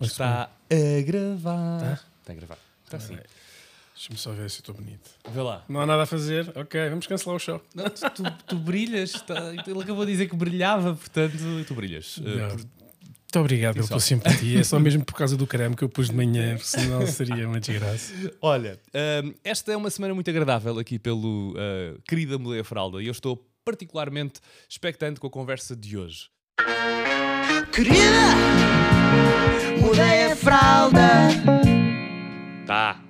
Está a gravar. Tá? Está a gravar. Está sim. Deixa-me só ver se estou bonito. Vê lá. Não há nada a fazer. Ok, vamos cancelar o show. Não, tu, tu- tu brilhas. tá- ele acabou de dizer que brilhava, portanto, tu brilhas. Uh, por- Muito obrigado pela tua simpatia. É só mesmo por causa do creme que eu pus de manhã, senão seria uma desgraça. Olha, hum, esta é uma semana muito agradável aqui pelo uh, querida Mudei a Fralda e eu estou particularmente expectante com a conversa de hoje. Querida, mudei a fralda. Tá.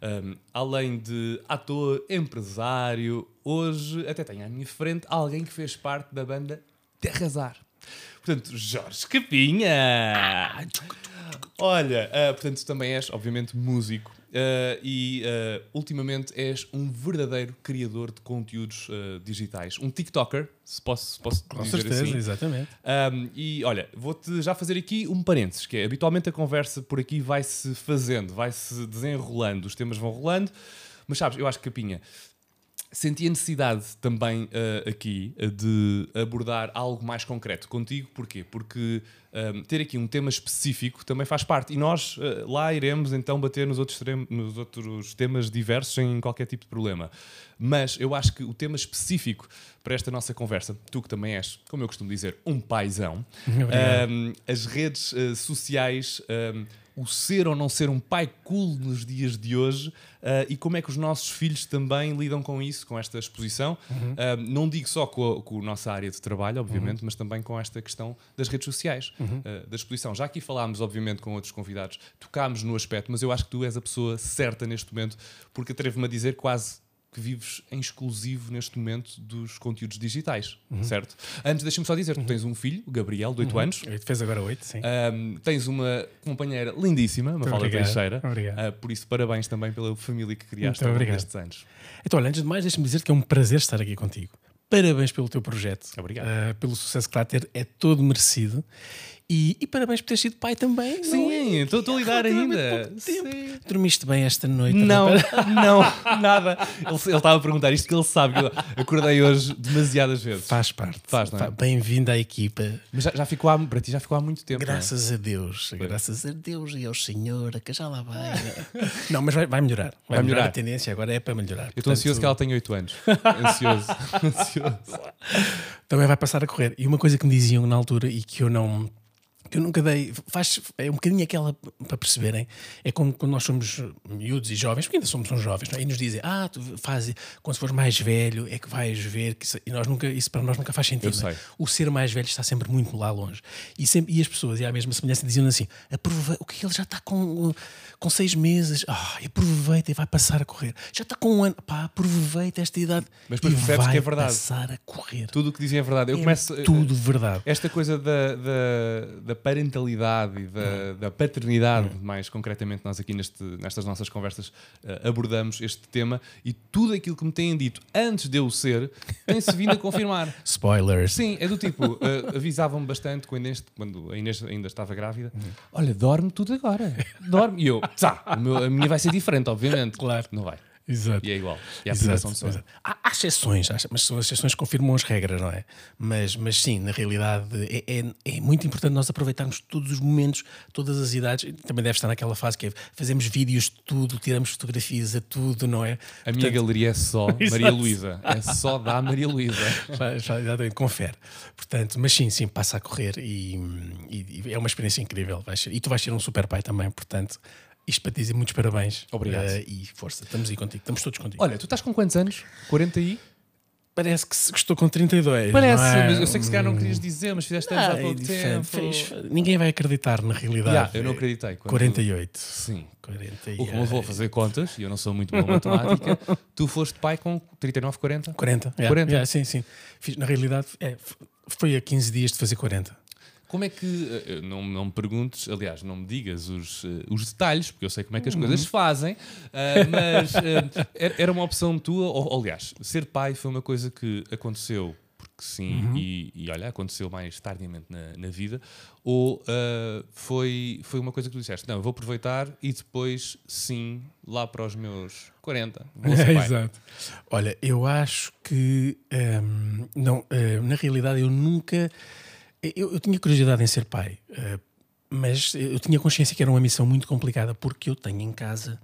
Um, além de ator, empresário, hoje até tenho à minha frente alguém que fez parte da banda De Arrasar. Portanto, Jorge Capinha! Olha, ah, portanto, também és, obviamente, músico ah, e ah, ultimamente és um verdadeiro criador de conteúdos ah, digitais. Um TikToker, se posso, se posso Com dizer certeza, assim. exatamente. Um, e olha, vou-te já fazer aqui um parênteses, que é habitualmente a conversa por aqui vai-se fazendo, vai-se desenrolando, os temas vão rolando, mas sabes, eu acho que Capinha senti a necessidade também uh, aqui uh, de abordar algo mais concreto contigo, porquê? Porque um, ter aqui um tema específico também faz parte e nós uh, lá iremos então bater nos outros, nos outros temas diversos sem qualquer tipo de problema. Mas eu acho que o tema específico para esta nossa conversa, tu que também és, como eu costumo dizer, um paizão, um, as redes sociais, um, o ser ou não ser um pai cool nos dias de hoje uh, e como é que os nossos filhos também lidam com isso, com esta exposição. Um, não digo só com a, com a nossa área de trabalho, obviamente, mas também com esta questão das redes sociais, uh, da exposição. Já aqui falámos, obviamente, com outros convidados, tocámos no aspecto, mas eu acho que tu és a pessoa certa neste momento, porque atrevo-me a dizer quase que vives em exclusivo neste momento dos conteúdos digitais, certo? Antes, deixa-me só dizer, tu tens um filho, o Gabriel, de 8 anos, Oito, Fez agora oito, sim. um, tens uma companheira lindíssima, Mafalda. Teixeira. Obrigado. Uh, por isso, parabéns também pela família que criaste ao longo destes anos. Então, olha, antes de mais, deixa-me dizer que é um prazer estar aqui contigo. Parabéns pelo teu projeto. Obrigado. Ah, pelo sucesso que lá ter, é todo merecido. E, e parabéns por ter sido pai também. Sim, é? estou a lidar ainda. Dormiste bem esta noite? Não, não, nada. Ele ele estava a perguntar isto que ele sabe que eu acordei hoje demasiadas vezes. Faz parte. Faz, é? Bem-vindo à equipa. Mas já, já ficou há, para ti já ficou há muito tempo. é? Graças a Deus, graças a Deus e ao Senhor, que já lá vai. não, mas vai, vai melhorar. Vai, Vai melhorar. melhorar. A tendência agora é para melhorar. Eu estou ansioso que ela tenha 8 anos. ansioso. ansioso. também vai passar a correr. E uma coisa que me diziam na altura e que eu não. Que eu nunca dei, faz, é um bocadinho aquela para perceberem. É como quando nós somos miúdos e jovens, porque ainda somos uns jovens, é? e nos dizem: Ah, tu faz, quando fores mais velho é que vais ver. Que isso, e nós nunca, isso para nós nunca faz sentido. É? O ser mais velho está sempre muito lá longe. E, sempre, e as pessoas, e à mesma semelhança, diziam assim: Aproveita, o que ele já está com, com seis meses, ah, aproveita e vai passar a correr. Já está com um ano, pá, aproveita esta idade. Mas depois percebes que é verdade. passar a correr. Tudo o que dizem é verdade. Eu É começo. tudo verdade. Esta coisa da, da, da parentalidade e da, da paternidade, mais concretamente, nós aqui neste, nestas nossas conversas eh, abordamos este tema e tudo aquilo que me têm dito antes de eu ser tem-se vindo a confirmar. Spoilers. Sim, é do tipo, eh, avisavam-me bastante quando, este, quando a Inês ainda estava grávida: olha, dorme tudo agora, dorme. E eu, tá, a minha vai ser diferente, obviamente. Claro. Não vai. Exato. E é igual. E a aplicação de. Há, há exceções, há- mas são as exceções que confirmam as regras, não é? Mas, mas sim, na realidade é, é, é muito importante nós aproveitarmos todos os momentos, todas as idades. Também deve estar naquela fase que é fazemos vídeos de tudo, tiramos fotografias a tudo, não é? A minha galeria é só Maria. Luísa. É só da Maria Luísa. Exatamente, confere. Portanto, mas sim, sim, passa a correr e, e- e é uma experiência incrível. Ser- e tu vais ser um super pai também, portanto, isto para te dizer muitos parabéns. Obrigado. Eh, e força, estamos aí contigo, estamos todos contigo. Olha, tu estás com quantos anos? 40 e? Parece que, estou com 32. Parece, não é? mas eu sei que se calhar não querias dizer, mas fizeste anos Ah, há é pouco tempo. Fez- ninguém vai acreditar na realidade. Yeah, eu não acreditei. quando- 48. Sim. 48. O que eu vou fazer contas, e eu não sou muito bom em matemática, tu foste pai com 39, 40? 40. yeah, 40. yeah, sim, sim. Fiz- na realidade, é, foi a 15 dias de fazer 40. Como é que, eh, não, não me perguntes, aliás, não me digas os, eh, os detalhes, porque eu sei como é que as coisas se fazem, eh, mas eh, era- uma opção tua, ou, aliás, ser pai foi uma coisa que aconteceu porque sim, e, e olha, aconteceu mais tardiamente na, na vida, ou eh, foi, foi uma coisa que tu disseste, não, eu vou aproveitar e depois sim, lá para os meus 40, vou ser pai. Exato. Olha, eu acho que hum, não, hum, na realidade eu nunca Eu, eu tinha curiosidade em ser pai, eh, mas eu tinha consciência que era uma missão muito complicada porque eu tenho em casa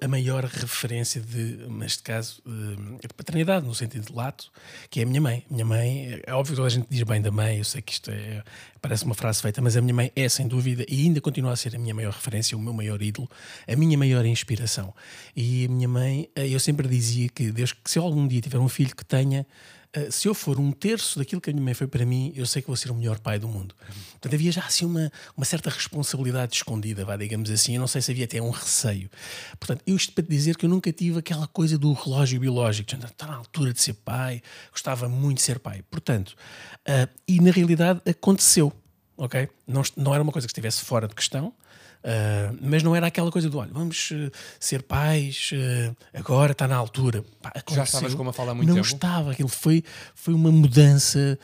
a maior referência de, neste caso, de, de paternidade, no sentido de lato, que é a minha mãe. Minha mãe, é óbvio que toda a gente diz bem da mãe, eu sei que isto é, parece uma frase feita, mas a minha mãe é, sem dúvida, e ainda continua a ser a minha maior referência, o meu maior ídolo, a minha maior inspiração. E a minha mãe, eh, eu sempre dizia que Deus, que se eu algum dia tiver um filho que tenha se eu for um terço daquilo que a minha mãe foi para mim, eu sei que vou ser o melhor pai do mundo. Portanto, havia já assim uma, uma certa responsabilidade escondida, vá, digamos assim. Eu não sei se havia até um receio. Portanto, eu isto para te dizer que eu nunca tive aquela coisa do relógio biológico, está na altura de ser pai, gostava muito de ser pai. Portanto, uh, e na realidade aconteceu, ok? Não, não era uma coisa que estivesse fora de questão. Uh, mas não era aquela coisa do olha, vamos uh, ser pais, uh, agora está na altura. Pá, Já estavas com uma fala há muito não tempo? estava, aquilo foi, foi uma mudança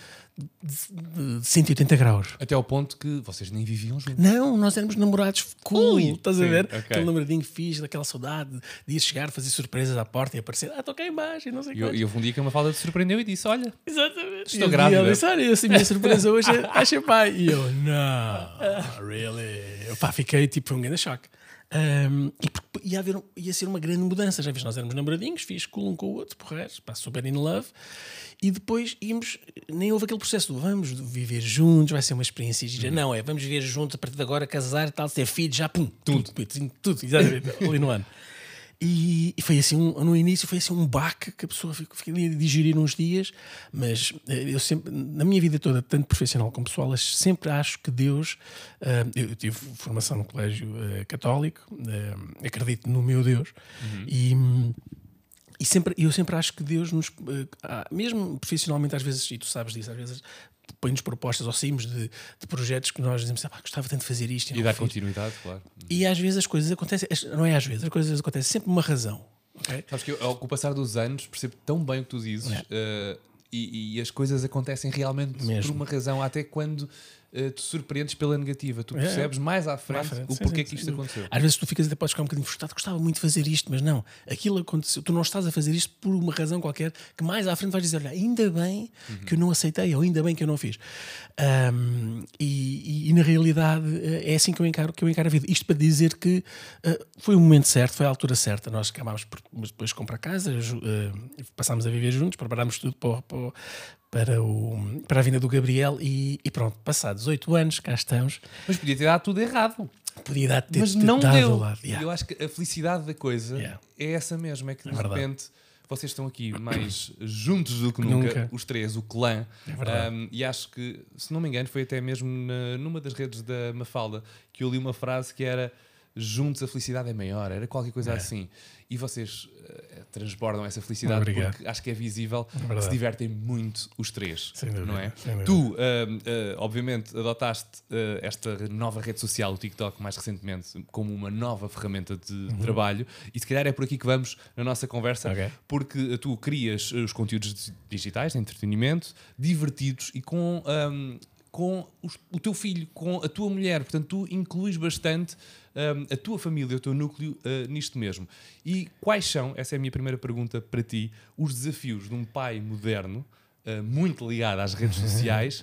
de, de 180 graus. Até ao ponto que vocês nem viviam juntos. Não, nós éramos namorados cool, Ui, estás a sim, ver? ok. Aquele namoradinho fixe, daquela saudade de ir chegar, fazer surpresas à porta e aparecer, ah, estou cá em baixo e não sei o que. e houve um dia que uma fala te surpreendeu e disse: Olha, Exatamente. Estou E grávida. E ela disse, olha, essa minha surpresa hoje é ser pai. E eu, não, really? Eu pá, fiquei tipo, um grande choque. Um, e porque ia, haver, ia ser uma grande mudança. Já viste, nós éramos namoradinhos, fiz cool um com o outro, porreiros, pá, super in love. E depois íamos, nem houve aquele processo do vamos viver juntos, vai ser uma experiência gira. Não, é vamos viver juntos a partir de agora, casar tal, ter filhos, já pum, tudo, tudo, tudo, exatamente, ali no ano. E, foi assim, um, no início foi assim um baque que a pessoa ficou, ficou ali a digerir uns dias, mas eh, eu sempre, na minha vida toda, tanto profissional como pessoal, sempre acho que Deus, eh, eu, tive formação no colégio eh, católico, acredito no meu Deus, e, hum, e sempre, eu sempre acho que Deus nos, eh, ah, mesmo profissionalmente, às vezes, e tu sabes disso, às vezes põe-nos propostas ou saímos de, de projetos que nós dizemos, ah, pá, gostava tanto de fazer isto e, e dar fiz." continuidade, claro. E às vezes as coisas acontecem, não é às vezes, as coisas acontecem sempre por uma razão. ok? Sabes que eu, ao com o passar dos anos, percebo tão bem o que tu dizes É. eh, e, e as coisas acontecem realmente Mesmo. por uma razão, até quando eh, te surpreendes pela negativa. Tu É. percebes mais à frente, frente, o sim, porquê sim, que isto dúvida. aconteceu. Às vezes tu ficas até podes ficar um bocadinho frustrado, gostava muito de fazer isto, mas não, aquilo aconteceu, tu não estás a fazer isto por uma razão qualquer que mais à frente vais dizer, olha, ainda bem que eu não aceitei, ou ainda bem que eu não fiz. Ahm, e, e- e na realidade eh, é assim que eu encaro, que eu encaro a vida. Isto para dizer que eh, foi o momento certo, foi a altura certa. Nós acabámos por depois de comprar casa, eh, passámos a viver juntos, preparámos tudo para, para, para, o, para a vinda do Gabriel e, e pronto, passados oito anos, cá estamos. Mas podia ter dado tudo errado. Podia dar ter, Mas ter não dado deu. lado. Yeah. Eu acho que a felicidade da coisa Yeah. é essa mesmo. É que de É repente vocês estão aqui mais juntos do que nunca, Nunca. os três, o clã. É. Um, e acho que, se não me engano, foi até mesmo na- numa das redes da Mafalda que eu li uma frase que era juntos a felicidade é maior, era qualquer coisa É. assim. E vocês eh, transbordam essa felicidade Obrigado. porque acho que é visível, verdade. se divertem muito os três. Sem dúvida, não é? Tu, um, uh, obviamente, adotaste uh, esta nova rede social, o TikTok, mais recentemente, como uma nova ferramenta de Uhum. trabalho, e se calhar é por aqui que vamos na nossa conversa, Ok. porque uh, tu crias uh, os conteúdos di- digitais de entretenimento divertidos e com. um, com os- o teu filho, com a tua mulher, portanto, tu incluís bastante um, a tua família, o teu núcleo uh, nisto mesmo. E quais são, essa é a minha primeira pergunta para ti, os desafios de um pai moderno, uh, muito ligado às redes sociais,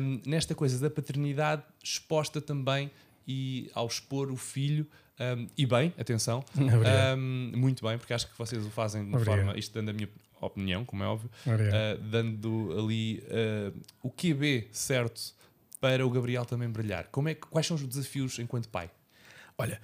um, nesta coisa da paternidade exposta também e ao expor o filho. um, e bem, atenção, um, muito bem, porque acho que vocês o fazem de uma Obrigado. forma, isto dando a minha opinião, como é óbvio, uh, dando ali uh, o QB certo para o Gabriel também brilhar. Como é que, quais são os desafios enquanto pai? Olha,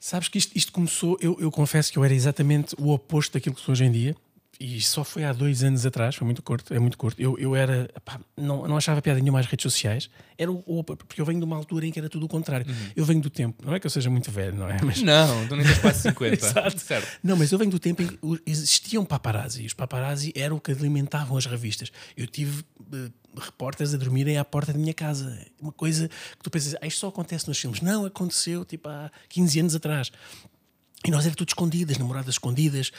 sabes que isto, isto começou, eu, eu confesso que eu era exatamente o oposto daquilo que sou hoje em dia. E só foi há dois anos atrás, foi muito curto, é muito curto. Eu, eu era, pá, não, não achava piada nenhuma às redes sociais, era o, porque eu venho de uma altura em que era tudo o contrário. Eu venho do tempo, não é que eu seja muito velho, não é? Mas, Não, tu nem tens quase 50. Exato. Certo. Não, mas eu venho do tempo em que existiam paparazzi. Os paparazzi eram o que alimentavam as revistas. Eu tive eh, repórteres a dormirem à porta da minha casa. Uma coisa que tu pensas, ah, isto só acontece nos filmes. Não, aconteceu tipo há 15 anos atrás. E nós era tudo escondidas, namoradas escondidas,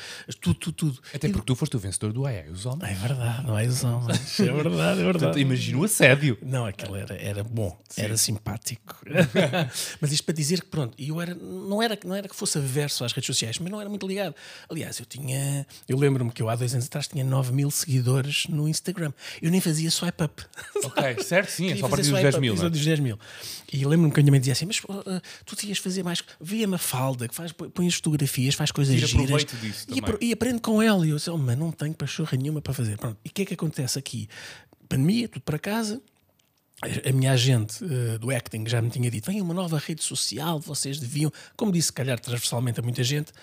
tudo, tudo, tudo. Até porque tu foste o vencedor do Ai Ai, os homens. É verdade, não é ilusão, mas é verdade, é verdade. imagina o assédio. Não, aquilo era, era bom, era simpático. mas isto para dizer que, pronto, eu era, não, era, não era que fosse averso às redes sociais, mas não era muito ligado. Aliás, eu tinha. Eu lembro-me que eu há dois anos atrás tinha 9 mil seguidores no Instagram. Eu nem fazia swipe up. Ok, certo, sim, é só a partir dos swipe 10 up, mil. é? exato, dos 10 mil. E lembro-me que a minha mãe dizia assim: Mas ah, tu devias fazer mais. Vê a Mafalda, que faz, põe as fotografias, faz coisas Tira giras. disso e, também. e aprende com ela. E eu disse: oh, mas não tenho pachorra nenhuma para fazer. Pronto. E o que é que acontece aqui? Pandemia, tudo para casa. A- minha agente eh, do acting já me tinha dito: vem uma nova rede social, vocês deviam, como disse, se calhar transversalmente a muita gente.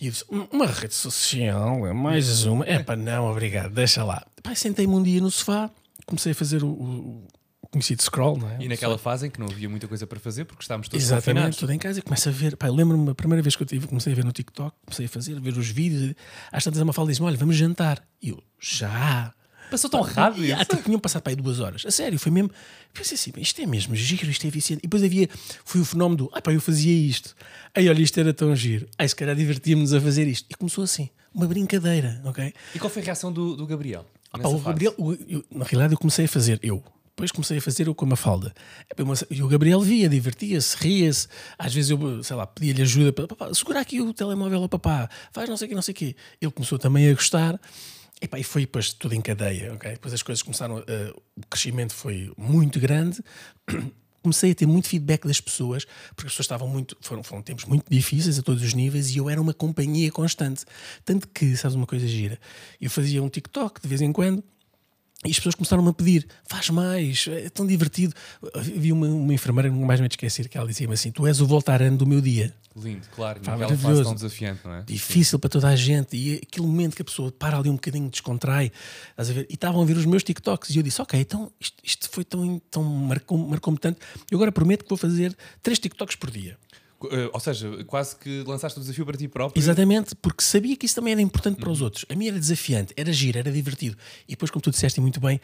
E eu disse: "Um- uma rede social, é mais uma. É pá, não, obrigado, deixa lá. Pá, sentei-me um dia no sofá, comecei a fazer o conhecido scroll, não é? E naquela fase em que não havia muita coisa para fazer porque estávamos todos Exatamente, tudo em casa e começo a ver. Pá, eu lembro-me a primeira vez que eu tive, comecei a ver no TikTok, comecei a fazer, a ver os vídeos. Às tantas a Mafalda disse-me: Olha, vamos jantar. E eu, já. Passou tão rápido E, isso. ah, tipo, tinham passado para aí duas horas. A sério, foi mesmo. Pensei assim, isto é mesmo giro, isto é viciante. E depois havia, foi o fenómeno do, ah pá, eu fazia isto. Aí olha, isto era tão giro. Aí se calhar divertíamos a fazer isto. E começou assim, uma brincadeira, ok? E qual foi a reação do, do Gabriel? Ah, pá, o? Gabriel, o- eu- na realidade, eu comecei a fazer eu. Depois comecei a fazer eu com a Mafalda. É, E o Gabriel via, divertia-se, ria-se. Às vezes eu, sei lá, pedia-lhe ajuda para papá, segura aqui o telemóvel ao papá, faz não sei o que, não sei o quê. Ele começou também a gostar. E, pá, e foi depois tudo em cadeia, ok? Depois as coisas começaram, a- o crescimento foi muito grande. Comecei a ter muito feedback das pessoas, porque as pessoas estavam muito. Foram, foram tempos muito difíceis a todos os níveis e eu era uma companhia constante. Tanto que, sabes uma coisa gira? Eu fazia um TikTok de vez em quando e as pessoas começaram-me a pedir: faz mais, é tão divertido. Havia uma, uma enfermeira, nunca mais me esquecer, que ela dizia-me assim: Tu és o voltarano do meu dia. Lindo, claro. Naquela fase maravilhoso. tão desafiante, não é? Difícil para toda a gente. E aquele momento que a pessoa para ali um bocadinho, descontrai. Estás a ver? E estavam a ver os meus TikToks. E eu disse: Ok, então isto, isto foi tão. tão marcou- marcou-me tanto. Eu agora prometo que vou fazer três TikToks por dia. Eh, Ou seja, quase que lançaste o desafio para ti próprio. Exatamente, porque sabia que isso também era importante para os outros. A mim era desafiante, era giro, era divertido. E depois, como tu disseste muito bem,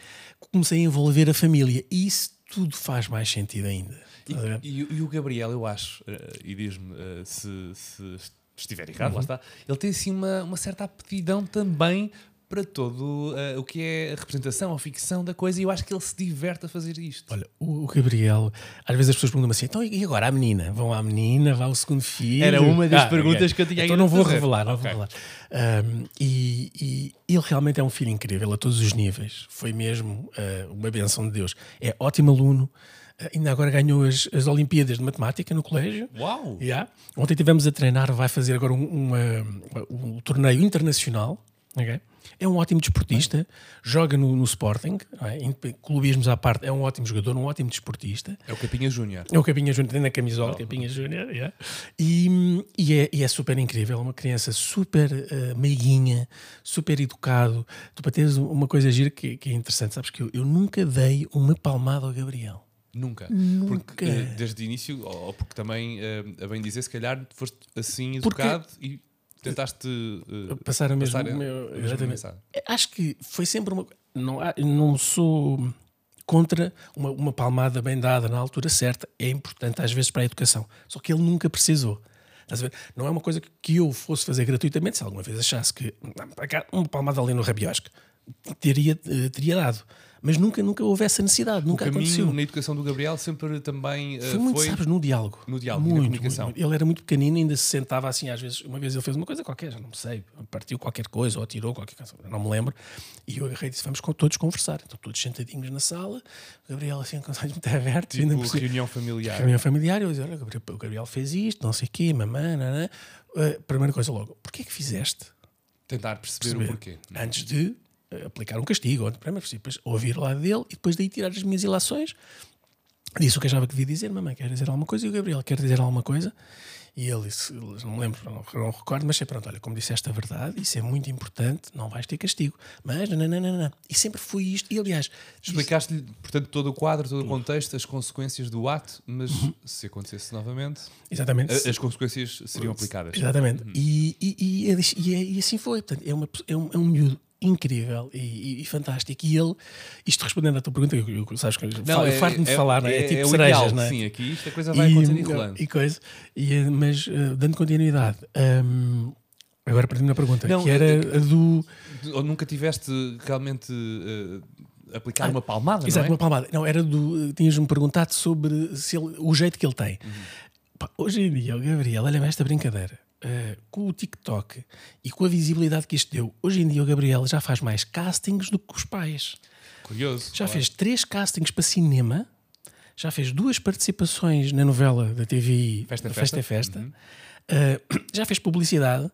comecei a envolver a família. E isso tudo faz mais sentido ainda. Ver? E, e o Gabriel, eu acho, eh, e diz-me eh, se, se estiver errado, Uhum. lá está, ele tem assim uma, uma certa aptidão também para todo eh, o que é a representação, a ficção da coisa, e eu acho que ele se diverte a fazer isto. Olha, o, o Gabriel, às vezes as pessoas perguntam-me assim: então e agora a menina? Vão à menina, vai ao segundo filho? Era uma das Ah, perguntas ok. que eu tinha Então ainda não vou fazer. revelar, não Ok. vou revelar. Ahm, e, e ele realmente é um filho incrível a todos os níveis. Foi mesmo ah, uma benção de Deus. É ótimo aluno. Ah, ainda agora ganhou as, as Olimpíadas de Matemática no colégio. Uau! Yeah. Ontem tivemos a treinar, vai fazer agora um, uma- um torneio internacional. ok? É um ótimo desportista, joga no, no Sporting, é? Clubismos à parte, é um ótimo jogador, um ótimo desportista. É o Capinha Júnior. É o Capinha Júnior, tem na camisola, Capinha Júnior, yeah. e, e, é, e é super incrível, é uma criança super eh, meiguinha, super educado. Tu para teres uma coisa gira que, que é interessante, sabes que eu, eu nunca dei uma palmada ao Gabriel. Nunca. Nunca. Porque eh, desde o início, ou porque também, eh, a bem dizer, se calhar foste assim Porque- educado e tentaste eh, Passar a mesma, passar a- meu- a mesma exatamente. mensagem. Acho que foi sempre uma. Não, há- não sou contra uma, uma palmada bem dada na altura certa. É importante às vezes para a educação. Só que ele nunca precisou. Não é uma coisa que eu fosse fazer gratuitamente. Se alguma vez achasse que "Não, cá, uma palmada ali no rabiosque teria, eh, teria dado. Mas nunca, nunca houve essa necessidade. O Nunca caminho aconteceu. na educação do Gabriel sempre também eh, Foi muito, sabes, no diálogo. no diálogo e na muito, comunicação. muito. Ele era muito pequenino, ainda se sentava assim, às vezes. Uma vez ele fez uma coisa qualquer, já não sei, partiu qualquer coisa ou atirou qualquer coisa, não me lembro. E eu agarrei e disse: Vamos todos conversar. Então, todos sentadinhos na sala, o Gabriel assim, com os olhos muito abertos, ainda tipo cima. reunião familiar. Reunião familiar, eu disse: Olha, o Gabriel, o fez isto, não sei o quê, mamã, nanã. Uh, primeira coisa logo, porquê é que fizeste? Tentar perceber, perceber, o porquê. Antes de aplicar um castigo, ou primeiro depois ouvir lá dele e depois daí tirar as minhas ilações. Disse o que achava que devia dizer, mamãe quer dizer alguma coisa e o Gabriel quer dizer alguma coisa. E ele disse, não me lembro, não, não recordo, mas sei, pronto, olha, como disseste a verdade, isso é muito importante, não vais ter castigo. Mas, não, não, não, não. E sempre foi isto. E aliás, Explicaste-lhe, portanto, todo o quadro, todo o contexto, as consequências do ato, mas Uhum. se acontecesse novamente, exatamente. a- as consequências seriam aplicadas. Exatamente. E, e, e, é- e é- e assim foi. Portanto, é, uma, é, um, é um miúdo incrível e, e- e fantástico. E ele, isto respondendo à tua pergunta, eu, eu, sabes eu eu é- farto-me de é- falar, não é? É, tipo o cerejas, ideal, não é? Sim, aqui isto a coisa vai acontecer enrolando. e coisa. E, eh, mas eh, dando continuidade, hum, agora perdi-me na pergunta, Não, que era é- a do. Ou nunca tiveste realmente eh, aplicado uma palmada, Exato, não é? uma palmada. Não, era do. Tinhas-me perguntado sobre se ele- o jeito que ele tem. Uhum. Pá, hoje em dia, o Gabriel, olha-me esta brincadeira. Eh, com o TikTok e com a visibilidade que isto deu, hoje em dia o Gabriel já faz mais castings do que os pais. Curioso. Já claro. fez três castings para cinema, já fez duas participações na novela da TV Festa Festa, Festa. Festa. Eh, já fez publicidade.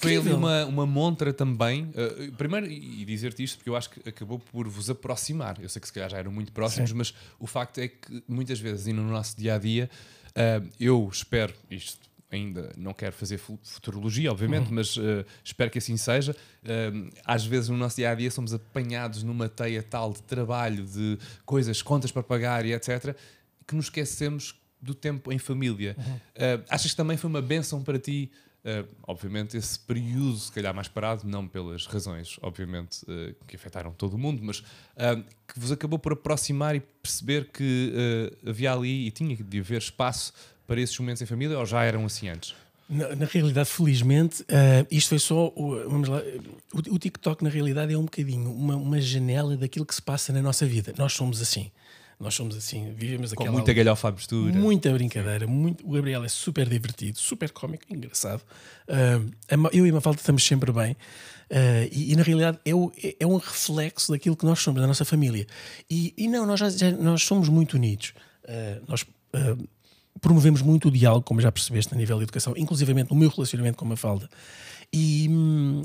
Foi ali uma, uma montra também. eh, primeiro, e dizer-te isto, porque eu acho que acabou por vos aproximar. Eu sei que se calhar já eram muito próximos, mas o facto é que muitas vezes, e no nosso dia a dia, eh, eu espero isto. Ainda não quero fazer fu- futurologia, obviamente, Uhum. mas eh, espero que assim seja. Eh, às vezes, no nosso dia a dia, somos apanhados numa teia tal de trabalho, de coisas, contas para pagar e etc., que nos esquecemos do tempo em família. Uhum. Eh, achas que também foi uma benção para ti Uh, obviamente, esse período, se calhar mais parado, não pelas razões, obviamente, uh, que afetaram todo o mundo, mas uh, que vos acabou por aproximar e perceber que uh, havia ali e tinha de haver espaço para esses momentos em família, ou já eram assim antes? Na, na realidade, felizmente, eh, isto foi só. O, vamos lá, o, o TikTok, na realidade, é um bocadinho uma, uma janela daquilo que se passa na nossa vida. Nós somos assim. Nós somos assim, vivemos Com aquela. muita galhofa à mistura. Muita brincadeira. Muito, o Gabriel é super divertido, super cómico, engraçado. Ma- eu e a Mafalda estamos sempre bem. Ah, e, e, na realidade é, o- é- é um reflexo daquilo que nós somos, da nossa família. E, e não, nós, já, já- nós somos muito unidos. Ah, nós promovemos muito o diálogo, como já percebeste, a nível de educação, inclusivamente no meu relacionamento com a Mafalda. E. hum,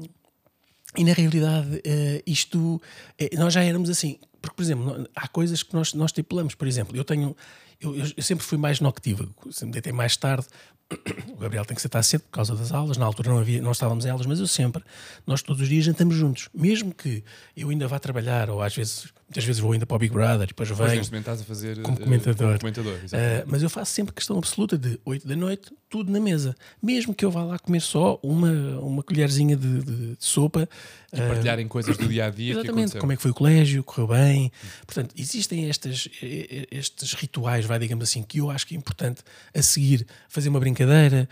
e na realidade, eh, isto eh, nós já éramos assim. Porque, por exemplo, há coisas que nós, nós estipulamos. Por exemplo, eu tenho. Eu- eu sempre fui mais noctívago, sempre deitei mais tarde. O Gabriel tem que sentar cedo por causa das aulas. Na altura não, havia, não estávamos em aulas, mas eu sempre, nós todos os dias jantamos juntos. Mesmo que eu ainda vá trabalhar, ou às vezes, muitas vezes vou ainda para o Big Brother, depois Pois venho. neste momento estás a fazer Como uh, comentador. como comentador. Uh, mas eu faço sempre questão absoluta de 8 da noite, tudo na mesa. Mesmo que eu vá lá comer só uma, uma colherzinha de, de- de sopa. e partilharem coisas do dia a dia Exatamente, como é que foi o colégio, correu bem. Portanto, existem estas, eh, estes rituais, vai, digamos assim, que eu acho que é importante a seguir fazer uma brincadeira,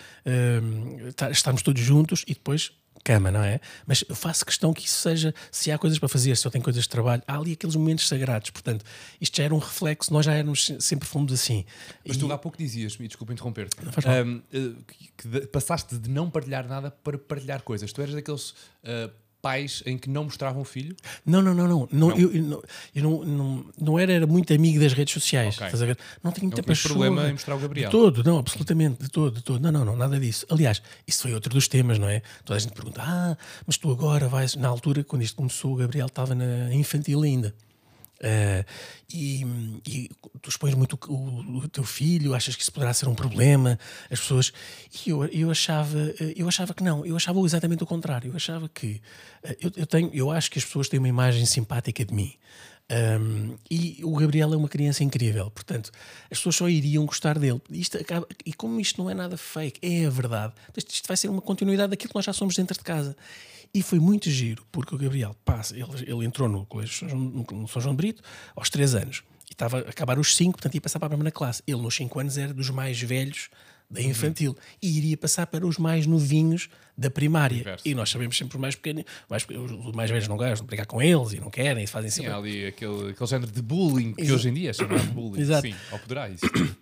tá- estarmos todos juntos e depois cama, não é? Mas eu faço questão que isso seja, se há coisas para fazer, se eu tenho coisas de trabalho, há ali aqueles momentos sagrados. Portanto, isto já era um reflexo, nós já éramos, sempre fomos assim. Mas E- tu há pouco dizias, e desculpa interromper-te, um, uh, que, passaste de não partilhar nada para partilhar coisas. Tu eras daqueles uh, pais em que não mostravam o filho? Não, não, não, não. não, Eu, eu não, eu não, não, não era, era muito amigo das redes sociais. Ok. estás a ver? Não tinha muita Não tinhas paixão. problema em mostrar o Gabriel. De todo, não, absolutamente, de todo, de todo. Não, não, não, nada disso. Aliás, isso foi outro dos temas, não é? Toda a gente pergunta, ah, mas tu agora vais. Na altura, quando isto começou, o Gabriel estava na infantil ainda. Ah, e, e tu expões muito o, o- o teu filho, achas que isso poderá ser um problema, as pessoas. E eu, eu, achava, eh, eu achava que não, eu achava exatamente o contrário. Eu achava que. eh, Eu, eu, tenho, eu acho que as pessoas têm uma imagem simpática de mim. Um, e o Gabriel é uma criança incrível, portanto, as pessoas só iriam gostar dele. Isto acaba, e como isto não é nada fake, é a verdade, isto, isto vai ser uma continuidade daquilo que nós já somos dentro de casa. E foi muito giro, porque o Gabriel passa, ele, ele entrou no Colégio São João, no, São João Brito aos 3 anos e estava a acabar os 5, portanto ia passar para a primeira classe. Ele, nos 5 anos, era dos mais velhos da infantil e iria passar para os mais novinhos da primária. Inverso. E nós sabemos sempre os mais pequenos, mais, os mais velhos não gostam de brincar com eles e não querem, e fazem Sim, sempre há ali aquele, aquele género de bullying que Exa- hoje em dia é chamado de bullying. Exato. Sim, ou poderá existir.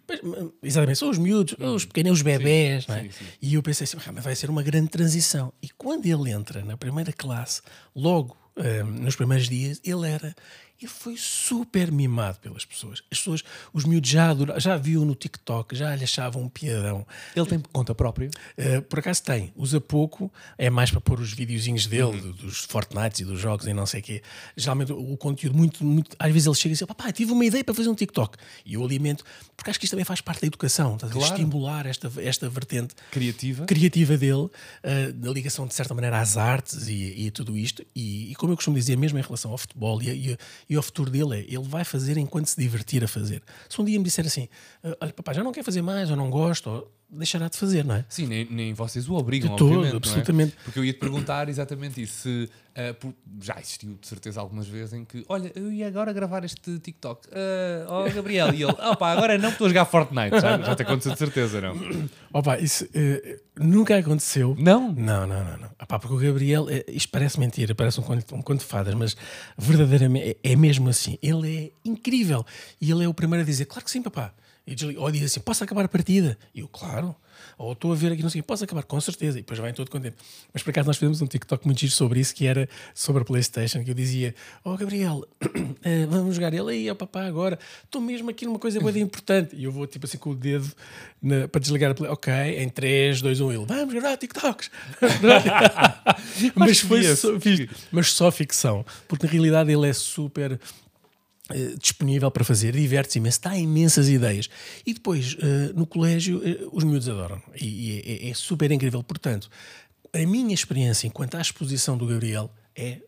Exatamente, são os miúdos, os pequenos, os bebés, é? sim, sim. E eu pensei assim, "Ah, mas vai ser uma grande transição. E quando ele entra na primeira classe, logo hum, nos primeiros dias, ele era. Ele foi super mimado pelas pessoas. As pessoas, os miúdos já, adora- já viam no TikTok, já lhe achavam um piadão. Ele tem conta própria? Uh, por acaso tem, usa pouco, é mais para pôr os videozinhos dele, Uhum. do- dos Fortnites e dos jogos e não sei o quê. Geralmente o, conteúdo muito, muito. Às vezes ele chega e diz: Papá, tive uma ideia para fazer um TikTok. E eu alimento, porque acho que isto também faz parte da educação? Claro. estimular esta, esta vertente Criativa? criativa dele, uh, da ligação de certa maneira às artes e, e a tudo isto. E, e como eu costumo dizer, mesmo em relação ao futebol e, e, e ao futuro dele, é ele vai fazer enquanto se divertir a fazer. Se um dia me disser assim, "Ah, olha, papá, já não quer fazer mais, ou não gosto, ou, deixará de fazer, não é? Sim, nem, nem vocês o obrigam, De todo, é? absolutamente. Porque eu ia te perguntar exatamente isso. Se, ah, por- já existiu de certeza algumas vezes em que, olha, eu ia agora gravar este TikTok. Ah, oh, Gabriel, e ele, opa, agora não, porque estou a jogar Fortnite. Já, já te aconteceu de certeza, não? Opa, isso eh, nunca aconteceu. Não? Não, não, não. não. Porque o Gabriel, eh, isto parece mentira, parece um conto, um conto de fadas, mas verdadeiramente é, é mesmo assim. Ele é incrível. E ele é o primeiro a dizer, claro que sim, papá. E desliga- ou diz assim, posso acabar a partida? E eu, claro. Ou estou a ver aqui, não sei posso acabar, com certeza. E depois vai todo contente. Mas por acaso nós fizemos um TikTok muito giro sobre isso, que era sobre a Playstation, que eu dizia, oh Gabriel, eh, vamos jogar. Ele aí, ó papá, agora estou mesmo aqui numa coisa muito importante. E eu vou tipo assim com o dedo na- para desligar a Play. Ok, em 3, 2, 1, ele, vamos gravar TikToks. mas, foi só, fiz- mas só ficção. Porque na realidade ele é super eh, disponível para fazer, diverte-se imenso, dá imensas ideias. E depois, eh, no colégio, eh, os miúdos adoram. E, e é, é super incrível. Portanto, a minha experiência enquanto à exposição do Gabriel é.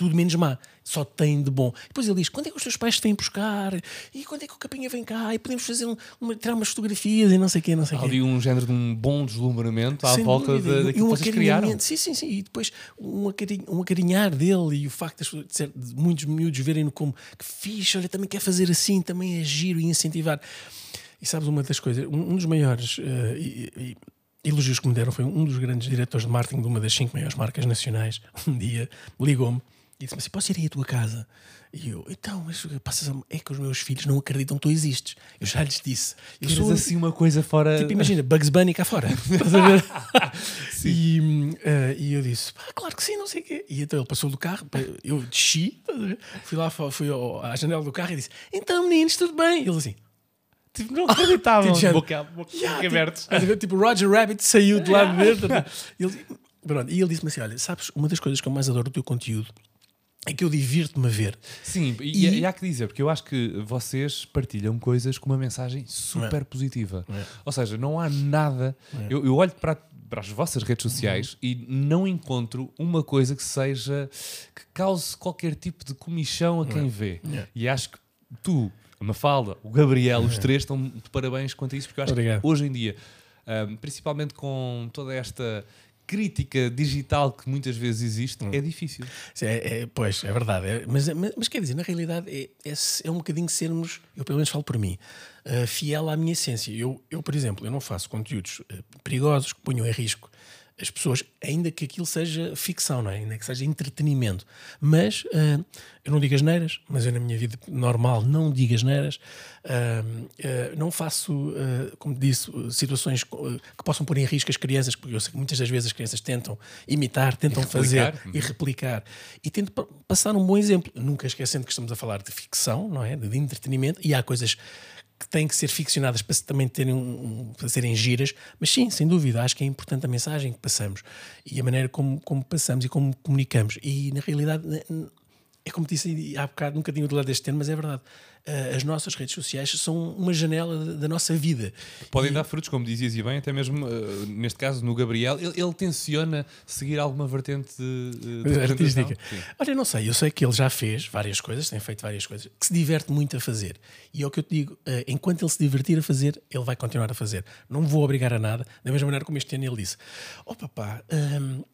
Tudo menos má, só tem de bom. Depois ele diz: quando é que os teus pais te vêm buscar? E quando é que o Capinha vem cá? E podemos fazer um, uma, tirar umas fotografias e não sei o quê, não sei o Há ali um género de um bom deslumbramento à Sem volta dúvida. da, daquilo um que vocês criaram. Sim, sim, sim. E depois um, acarin- um acarinhar dele e o facto de, ser- de muitos miúdos verem-no como que fixe, olha, também quer fazer assim, também é giro e incentivar. E sabes uma das coisas, um, um dos maiores eh, e- e- elogios que me deram foi um dos grandes diretores de marketing de uma das cinco maiores marcas nacionais. Um dia ligou-me e disse-me assim: Posso ir aí à tua casa? E eu, então, mas passas a- é que os meus filhos não acreditam que tu existes. Eu já lhes disse. Eu Queres sou assim uma coisa fora. Tipo, imagina, Bugs Bunny cá fora. Estás a ver? E, eh, e eu disse, "Pá, claro que sim, não sei o quê. E então ele passou do carro, eu desci, fui lá, fui à janela do carro e disse, então meninos, tudo bem? E ele assim, Tipo, não acreditavam. Tipo, boca, boca, "Yeah", tipo, tipo, Roger Rabbit saiu de lá de dentro. E ele, pronto, e ele disse-me assim, olha, sabes, uma das coisas que eu mais adoro do teu conteúdo é que eu divirto-me a ver. Sim, e, E- e há que dizer, porque eu acho que vocês partilham coisas com uma mensagem super positiva. Ou seja, não há nada. Eu, eu olho para, para as vossas redes sociais e não encontro uma coisa que seja. que cause qualquer tipo de comichão a quem vê. Yeah. E acho que tu, a Mafalda, o Gabriel, os três estão de parabéns quanto a isso, porque eu acho Obrigado. que hoje em dia, ahm, principalmente com toda esta crítica digital que muitas vezes existe, é difícil. É, é- pois, é verdade. É- mas, mas, mas quer dizer, na realidade, é, é, é um bocadinho sermos, eu pelo menos falo por mim, uh, fiel à minha essência. Eu, eu, por exemplo, eu não faço conteúdos uh, perigosos que ponham em risco as pessoas, ainda que aquilo seja ficção, não é? ainda que seja entretenimento. Mas uh, eu não digo as neiras, mas eu na minha vida normal não digo as neiras. Uh, uh, não faço, como disse, situações que possam pôr em risco as crianças, porque eu sei que muitas das vezes as crianças tentam imitar, tentam fazer replicar. e replicar. E tento pa- passar um bom exemplo, nunca esquecendo que estamos a falar de ficção, não é? De entretenimento, e há coisas que têm que ser ficcionadas para também terem um, para serem giras, mas sim, sem dúvida, acho que é importante a mensagem que passamos e a maneira como, como passamos e como comunicamos. E na realidade, é como disse há bocado, nunca tinha utilizado este termo, mas é verdade. Ah, As nossas redes sociais são uma janela da- nossa vida. Podem dar frutos, como dizias e bem, até mesmo eh, neste caso no Gabriel, ele, ele tenciona seguir alguma vertente de, de artística. Olha, não sei, eu sei que ele já fez várias coisas, tem feito várias coisas, que se diverte muito a fazer. E é o que eu te digo, eh, enquanto ele se divertir a fazer, ele vai continuar a fazer. Não vou obrigar a nada, da mesma maneira como este ano ele disse: Oh papá,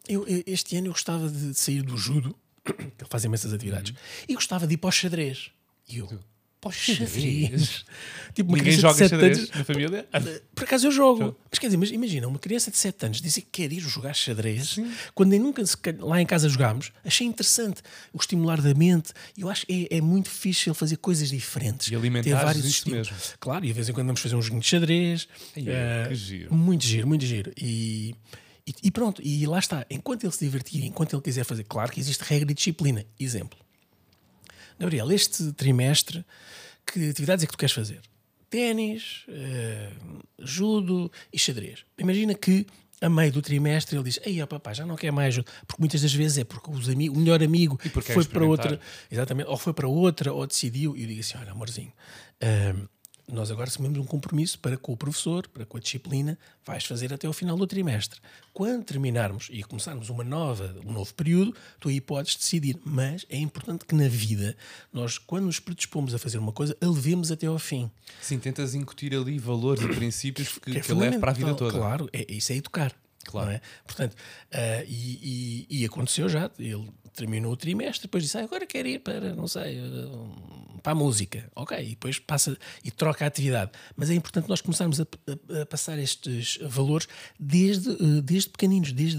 eu, eu- este ano eu gostava de sair do judo, que ele faz imensas atividades, Uhum. e gostava de ir para o xadrez. E eu, para xadrez? tipo, uma Ninguém criança joga xadrez anos- na família? por acaso eu jogo. Mas quer dizer, mas imagina, uma criança de 7 anos dizer que quer ir jogar xadrez, quando nem nunca lá em casa jogámos, achei interessante o estimular da mente. Eu acho que é, é muito ele fazer coisas diferentes. E alimentares ter vários isso estímulos. mesmo. Claro, e de vez em quando vamos fazer um joguinho de xadrez. Ai, que giro. Muito giro, muito giro. E, e, e pronto, e lá está. Enquanto ele se divertir, enquanto ele quiser fazer, claro que existe regra e disciplina. Exemplo. Gabriel, este trimestre, que atividades é que tu queres fazer? Ténis, eh, judo e xadrez. Imagina que a meio do trimestre ele diz: Ei, ó papá, já não quer mais judo. Porque muitas das vezes é porque os ami- o melhor amigo foi para outra. Exatamente, ou foi para outra, ou decidiu. E eu digo assim: Olha, amorzinho, eh, nós agora assumimos um compromisso para com o professor, para com a disciplina, vais fazer até ao final do trimestre. Quando terminarmos e começarmos uma nova, um novo período, tu aí podes decidir. Mas é importante que na vida, nós, quando nos predispomos a fazer uma coisa, a levemos até ao fim. Sim, tentas incutir ali valores e princípios que, Que é que leve para a vida toda. Claro, é, isso é educar. Claro. é? Portanto, ah, e, e- e aconteceu já, ele terminou o trimestre, depois disse, ah, agora quero ir para, não sei, ah, para a música. Ok, e depois passa e troca a atividade. Mas é importante nós começarmos a, a- a passar estes valores desde, ah, desde pequeninos, desde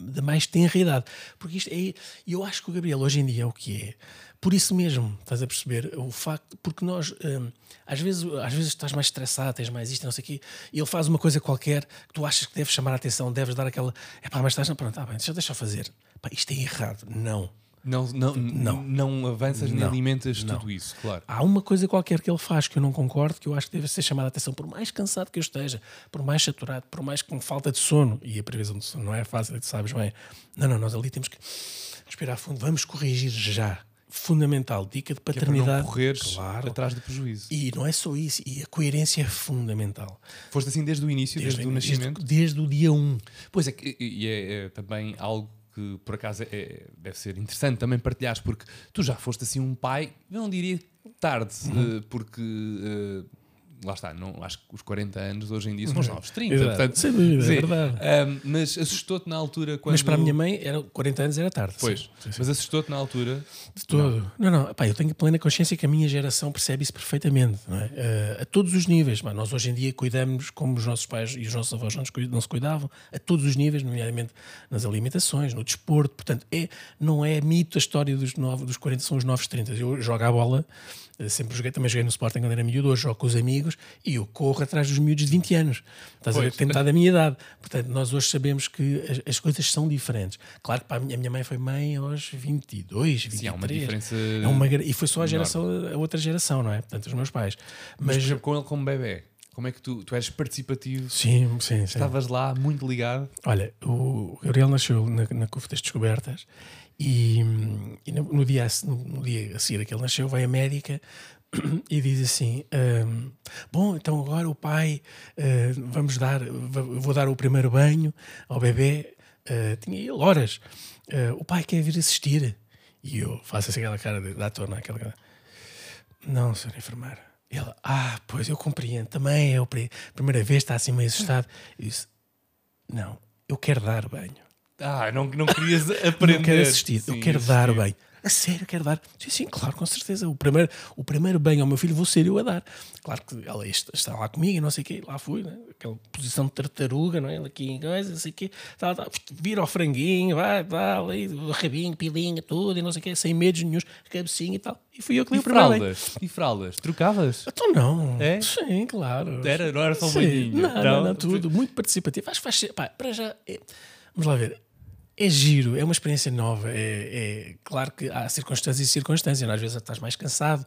da mais tenra idade. Porque isto é, eu acho que o Gabriel hoje em dia é o que é. Por isso mesmo, estás a perceber? O facto, porque nós, hum, às, vezes, às vezes estás mais estressado, tens mais isto, não sei o quê, e ele faz uma coisa qualquer que tu achas que deves chamar a atenção, deves dar aquela. É pá, mas estás. Não, pronto, tá bem, deixa, deixa eu fazer. Pá, isto é errado. Não. Não, não, não. não avanças nem Não. alimentas Não. tudo isso, claro. Há uma coisa qualquer que ele faz que eu não concordo, que eu acho que deve ser chamada a atenção, por mais cansado que eu esteja, por mais saturado, por mais com falta de sono, e a previsão de sono não é fácil, tu sabes bem. Não, não, nós ali temos que respirar fundo, vamos corrigir já. Fundamental, dica de Que é para paternidade. não correres claro. atrás do prejuízo. E não é só isso, e a coerência é fundamental. Foste assim desde o início, desde, o nascimento? Desde, o dia 1. Pois é, que- e é, é também algo que por acaso é- deve ser interessante também partilhares, porque tu já foste assim um pai, eu não diria tarde, Uhum. eh, porque eh, lá está, não, acho que os 40 anos hoje em dia são os novos 30. Exato. Portanto, Sem dúvida, é sim, verdade. ahm, mas assustou-te na altura quando. Mas para a minha mãe, era, 40 anos era tarde. Pois, sim. Sim, mas assustou-te na altura. De todo. Não, não. Pá, eu tenho plena consciência que a minha geração percebe isso perfeitamente. Não é? Eh, a todos os níveis. Pá, nós hoje em dia cuidamos como os nossos pais e os nossos avós não, não se cuidavam, a todos os níveis, nomeadamente nas alimentações, no desporto. Portanto, é, não é mito a história dos, novos, dos 40, são os novos 30. Eu jogo a bola, eh, sempre joguei, também joguei no Sporting quando era miúdo, hoje jogo com os amigos e eu corro atrás dos miúdos de 20 anos. Estás a ver Pois. tem metade da minha idade. Portanto, nós hoje sabemos que as, as coisas são diferentes. Claro que para a minha, mãe foi mãe aos 22, 23. Sim, há uma diferença. É uma e foi só a geração, a outra geração, não é? Portanto, os meus pais. Mas, Mas, com ele como bebê, como é que tu, tu eres participativo? sim, sim, sim. Estavas lá, muito ligado. Olha, o Gabriel nasceu na, na CUF das Descobertas e, e no, no dia, no, no dia a seguir que ele nasceu, vai a médica e diz assim: ahm, Bom, então agora o pai, ah, vamos dar, vou dar o primeiro banho ao bebê. Ah, tinha ele horas. Ah, o pai quer vir assistir. E eu faço assim aquela cara de, ator, não é? Aquela cara. Não, senhor enfermeiro. Ele, ah, pois eu compreendo, também é a pri- primeira vez, está assim meio assustado. Eu disse, não, eu quero dar banho. Ah, não, não querias aprender. Não quero assistir, Sim, eu quero dar assistir. banho. A sério, quero dar. Sim, sim, claro, com certeza. O primeiro, o primeiro banho ao meu filho vou ser eu a dar. Claro que ela est- está lá comigo e não sei o quê. Lá fui, né? aquela posição de tartaruga, não é? Ele Aqui não sei o quê. Tá, tá, vira ao franguinho, vai, aí, o rabinho, pilinha, tudo e não sei o quê, sem medos nenhum, cabecinha e tal. E fui eu que E o primeiro fraldas? E fraldas? Trocavas? Então não. É? Sim, claro. Era, não era só um Sim. banhinho? Não, não, Não? não, tudo. Muito participativo. Acho que faz pá, para já. é- vamos lá ver. É giro, é uma experiência nova. É, é claro que há circunstâncias e circunstâncias. Às vezes estás mais cansado,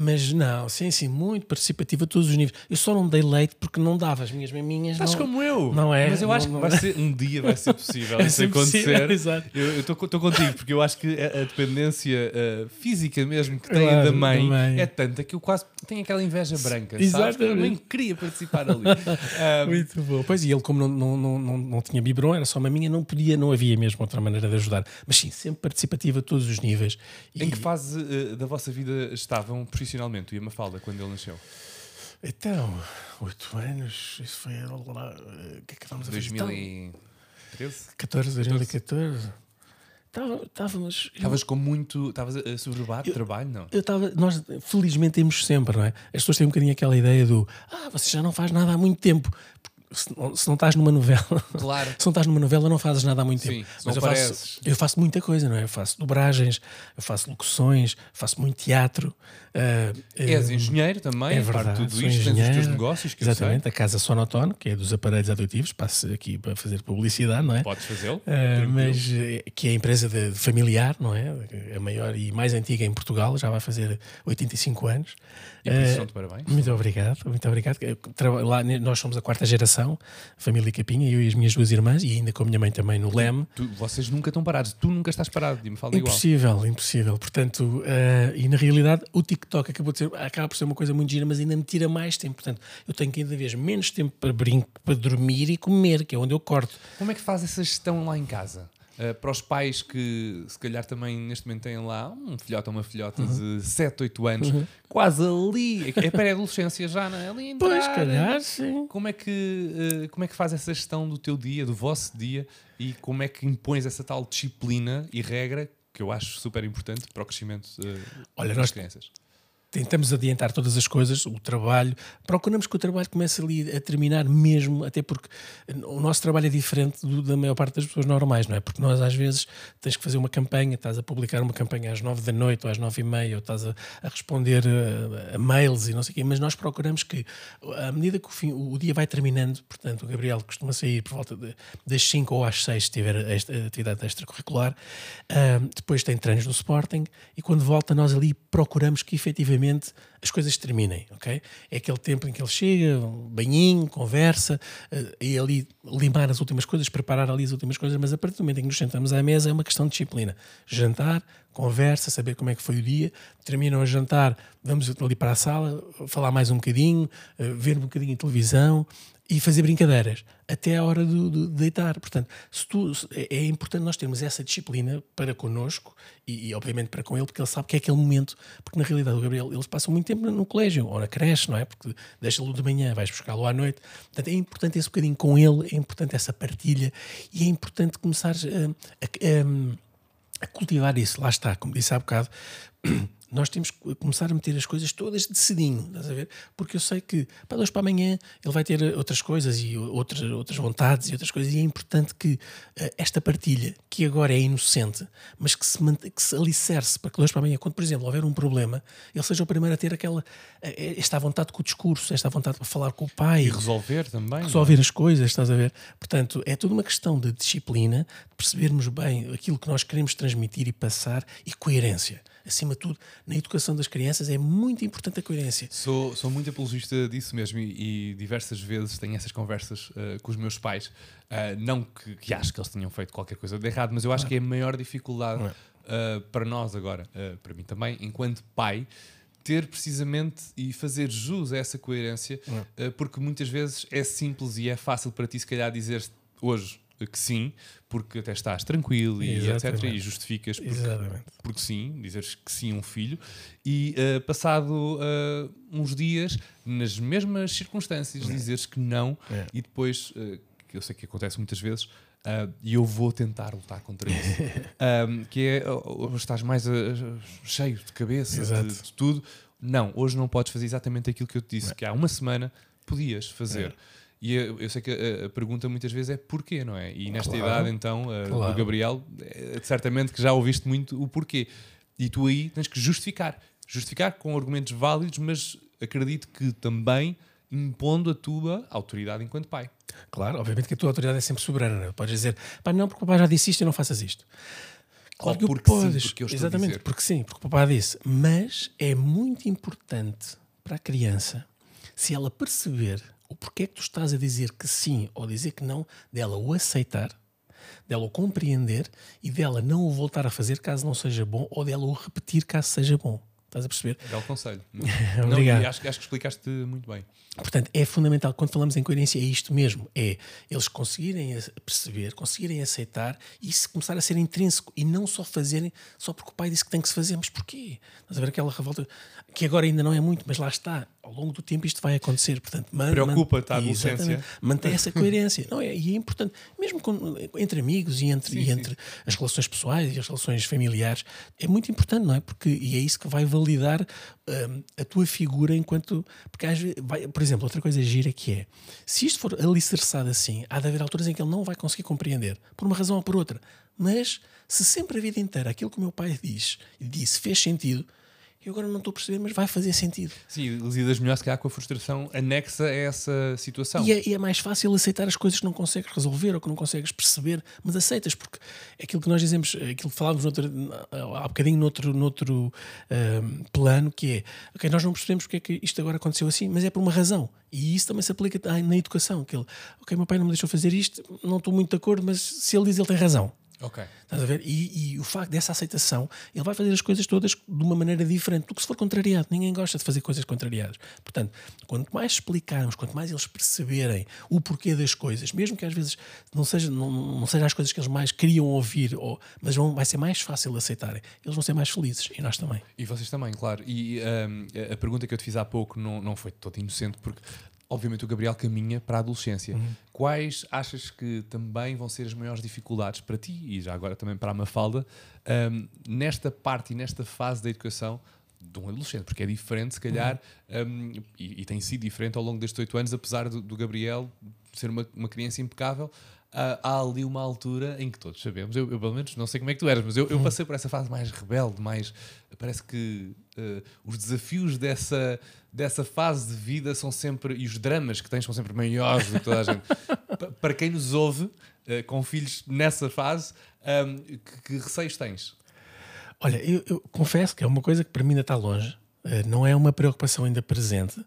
mas não, sim, sim, muito participativo a todos os níveis. Eu só não dei leite porque não dava as minhas maminhas. Estás não, como eu. Não é? Mas eu não- acho que não- vai ser, um dia vai ser possível Vai isso ser possível, acontecer. exato. Eu estou contigo, porque eu acho que a, a dependência uh, física mesmo que tem Claro, da mãe é tanta que eu quase tenho aquela inveja branca. Sabes? Exatamente. Eu nem queria participar ali. Ah, Muito bom. Pois, e ele, como não, não, não, não, não tinha biberon, era só maminha, não podia, não havia mesmo outra maneira de ajudar. Mas sim, sempre participativa a todos os níveis. E, em que fase uh, da vossa vida estavam profissionalmente, tu e a Mafalda, quando ele nasceu? Então, oito anos, isso foi lá, o que é que estávamos a fazer? 2013? 14, 2014. Estava- Estávamos. Estavas com muito. Estavas a a sobrebar de trabalho, não? Eu estava, nós felizmente temos sempre, não é? As pessoas têm um bocadinho aquela ideia do ah, você já não faz nada há muito tempo. Se não, se não estás numa novela, Claro. se não estás numa novela, não fazes nada há muito Sim, tempo. não eu faço, eu faço muita coisa, não é? Eu faço dobragens, eu faço locuções, faço muito teatro. ah, És ah, engenheiro também, é parte verdade, de tudo isto, tens os teus engenheiro. negócios Exatamente, a Casa Sonotone, que é dos aparelhos auditivos, passo aqui para fazer publicidade, não é? Podes fazê-lo. Uh, mas eh, que é a empresa de, de familiar, não é? A maior e mais antiga em Portugal, já vai fazer 85 anos. E por isso Uh, parabéns. muito obrigado, muito obrigado. Lá, nós somos a quarta geração Família Capinha, eu e as minhas duas irmãs, e ainda com a minha mãe também no Leme. Tu- vocês nunca estão parados. Tu nunca estás parado. Me fala igual. Impossível, impossível. Portanto, eh, e na realidade o TikTok acabou de ser, acaba por ser uma coisa muito gira, mas ainda me tira mais tempo. Portanto, eu tenho cada vez menos tempo para brinco, para dormir e comer, que é onde eu corto. Como é que faz essa gestão lá em casa? Uh, para os pais que se calhar também neste momento têm lá um filhote ou uma filhota Uhum. de 7, 8 anos, quase ali, é pré-adolescência já, não é? Ali entrar, Pois, calhar, sim. Como é, que, uh, como é que faz essa gestão do teu dia, do vosso dia, e como é que impões essa tal disciplina e regra que eu acho super importante para o crescimento uh, Olha, das nós- crianças? Tentamos adiantar todas as coisas, o trabalho, procuramos que o trabalho comece ali a terminar mesmo, até porque o nosso trabalho é diferente do da maior parte das pessoas normais, não é? Porque nós às vezes tens que fazer uma campanha, estás a publicar uma campanha às nove da noite ou às nove e meia, ou estás a, a responder a, a mails e não sei o quê, mas nós procuramos que, à medida que o, fim- o dia vai terminando, portanto, o Gabriel costuma sair por volta de- das 5 ou às 6 se tiver esta atividade extracurricular, ah, depois tem treinos do Sporting e quando volta nós ali procuramos que efetivamente as coisas terminem, ok? É aquele tempo em que ele chega, um banhinho, conversa, ah, e ali limar as últimas coisas, preparar ali as últimas coisas, mas a partir do momento em que nos sentamos à mesa é uma questão de disciplina. Jantar, conversa, saber como é que foi o dia, terminam a jantar, vamos ali para a sala, falar mais um bocadinho, ah, ver um bocadinho de televisão, e fazer brincadeiras até a hora de deitar. Portanto, se tu, é é importante nós termos essa disciplina para connosco e, e, obviamente para com ele, porque ele sabe que é aquele momento. Porque na realidade o Gabriel, eles passam muito tempo no colégio ou na creche, não é? Porque deixa-lo de manhã, vais buscá-lo à noite. Portanto, é importante esse bocadinho com ele, é importante essa partilha e é importante começar a- a- a cultivar isso. Lá está, como disse há bocado. Nós temos que começar a meter as coisas todas de cedinho, estás a ver? Porque eu sei que para hoje para amanhã ele vai ter outras coisas e outras, outras vontades e outras coisas, e é importante que eh, esta partilha, que agora é inocente, mas que se, que se alicerce para que de hoje para amanhã, quando, por exemplo, houver um problema, ele seja o primeiro a ter aquela eh, esta vontade com o discurso, esta vontade para falar com o pai E resolver também. é? resolver as coisas, estás a ver? Portanto, é tudo uma questão de disciplina, de percebermos bem aquilo que nós queremos transmitir e passar e coerência. Acima de tudo, na educação das crianças é muito importante a coerência. Sou, sou muito apologista disso mesmo e, e diversas vezes tenho essas conversas uh, com os meus pais. Uh, não que, que acho que eles tenham feito qualquer coisa de errado, mas eu acho que é a maior dificuldade uh, para nós agora, para mim também, enquanto pai, ter precisamente e fazer jus a essa coerência, uh, porque muitas vezes é simples e é fácil para ti, se calhar, dizer hoje que sim, porque até estás tranquilo e etc. Exatamente. E justificas porque Exatamente. porque sim, dizeres que sim a um filho, e uh, passado uh, uns dias, nas mesmas circunstâncias, dizeres que não, É. e depois, uh, que eu sei que acontece muitas vezes, uh, e eu vou tentar lutar contra isso, um, que é, hoje estás mais uh, cheio de cabeça, de, de tudo, não, hoje não podes fazer exatamente aquilo que eu te disse, que há uma semana podias fazer. E eu, eu sei que a, a pergunta muitas vezes é porquê, não é? E nesta Claro. idade, então, uh, Claro. do Gabriel, eh, certamente que já ouviste muito o porquê. E tu aí tens que justificar. Justificar com argumentos válidos, mas acredito que também impondo a tua autoridade enquanto pai. Claro, obviamente que a tua autoridade é sempre soberana. Não é? Podes dizer, pá, não, porque o papai já disse isto e não faças isto. Ou que o porque sim, podes. porque eu estou a Exatamente, dizer. porque sim, porque o papai disse. Mas é muito importante para a criança, se ela perceber o porquê que tu estás a dizer que sim ou dizer que não, dela o aceitar, dela o compreender e dela não o voltar a fazer caso não seja bom ou dela o repetir caso seja bom. Estás a perceber? Belo conselho. Obrigado. Não, acho, acho que explicaste muito bem. Portanto, é fundamental, quando falamos em coerência, é isto mesmo: é eles conseguirem perceber, conseguirem aceitar e isso começar a ser intrínseco e não só fazerem só porque o pai disse que tem que se fazer. Mas porquê? Estás a ver aquela revolta que agora ainda não é muito, mas lá está. Ao longo do tempo isto vai acontecer. Portanto, man- Preocupa-te a. Mantém essa coerência. não é? E é importante, mesmo com- entre amigos e entre, Sim, e sim. entre as relações pessoais e as relações familiares, é muito importante, não é? Porque, e é isso que vai validar hum, a tua figura enquanto. Porque às vezes, vai- por exemplo, outra coisa gira que é: se isto for alicerçado assim, há de haver alturas em que ele não vai conseguir compreender, por uma razão ou por outra. Mas se sempre a vida inteira aquilo que o meu pai diz, disse fez sentido, eu agora não estou a perceber, mas vai fazer sentido. Sim, lidas melhor se calhar com a frustração anexa a essa situação. E é, e é mais fácil aceitar as coisas que não consegues resolver ou que não consegues perceber, mas aceitas, porque é aquilo que nós dizemos, é aquilo que falávamos noutro, há bocadinho noutro, noutro um, plano, que é, ok, nós não percebemos porque é que isto agora aconteceu assim, mas é por uma razão. E isso também se aplica na educação, que ele, ok, meu pai não me deixou fazer isto, não estou muito de acordo, mas se ele diz, ele tem razão. Ok. Estás a ver? E, e, o facto dessa aceitação, ele vai fazer as coisas todas de uma maneira diferente do que se for contrariado. Ninguém gosta de fazer coisas contrariadas. Portanto, quanto mais explicarmos, quanto mais eles perceberem o porquê das coisas, mesmo que às vezes não sejam não, não seja as coisas que eles mais queriam ouvir, ou, mas vão, vai ser mais fácil aceitarem, eles vão ser mais felizes e nós também. E vocês também, claro. E um, a pergunta que eu te fiz há pouco não, não foi toda inocente, porque obviamente o Gabriel caminha para a adolescência. Uhum. Quais achas que também vão ser as maiores dificuldades para ti e já agora também para a Mafalda um, nesta parte e nesta fase da educação de um adolescente? Porque é diferente, se calhar, uhum. um, e, e, tem sido diferente ao longo destes oito anos, apesar do, do Gabriel ser uma, uma criança impecável. Uh, há ali uma altura em que todos sabemos, eu, eu, pelo menos não sei como é que tu eras, mas eu, eu passei por essa fase mais rebelde, mais parece que uh, os desafios dessa, dessa fase de vida são sempre, e os dramas que tens são sempre maiores do que toda a gente. Para quem nos ouve, uh, com filhos nessa fase, um, que, que, receios tens? Olha, eu, eu, confesso que é uma coisa que para mim ainda está longe, não é uma preocupação ainda presente.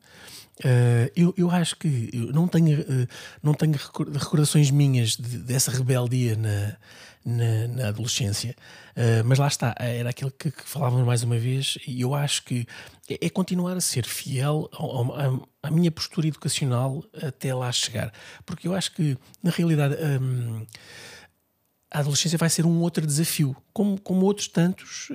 Uh, eu, eu acho que eu não tenho, uh, não tenho recordações minhas de, dessa rebeldia na, na, na adolescência, uh, mas lá está, era aquilo que, que, falávamos mais uma vez, e eu acho que é, é continuar a ser fiel à minha postura educacional até lá chegar, porque eu acho que na realidade. Um, a adolescência vai ser um outro desafio, como, como outros tantos,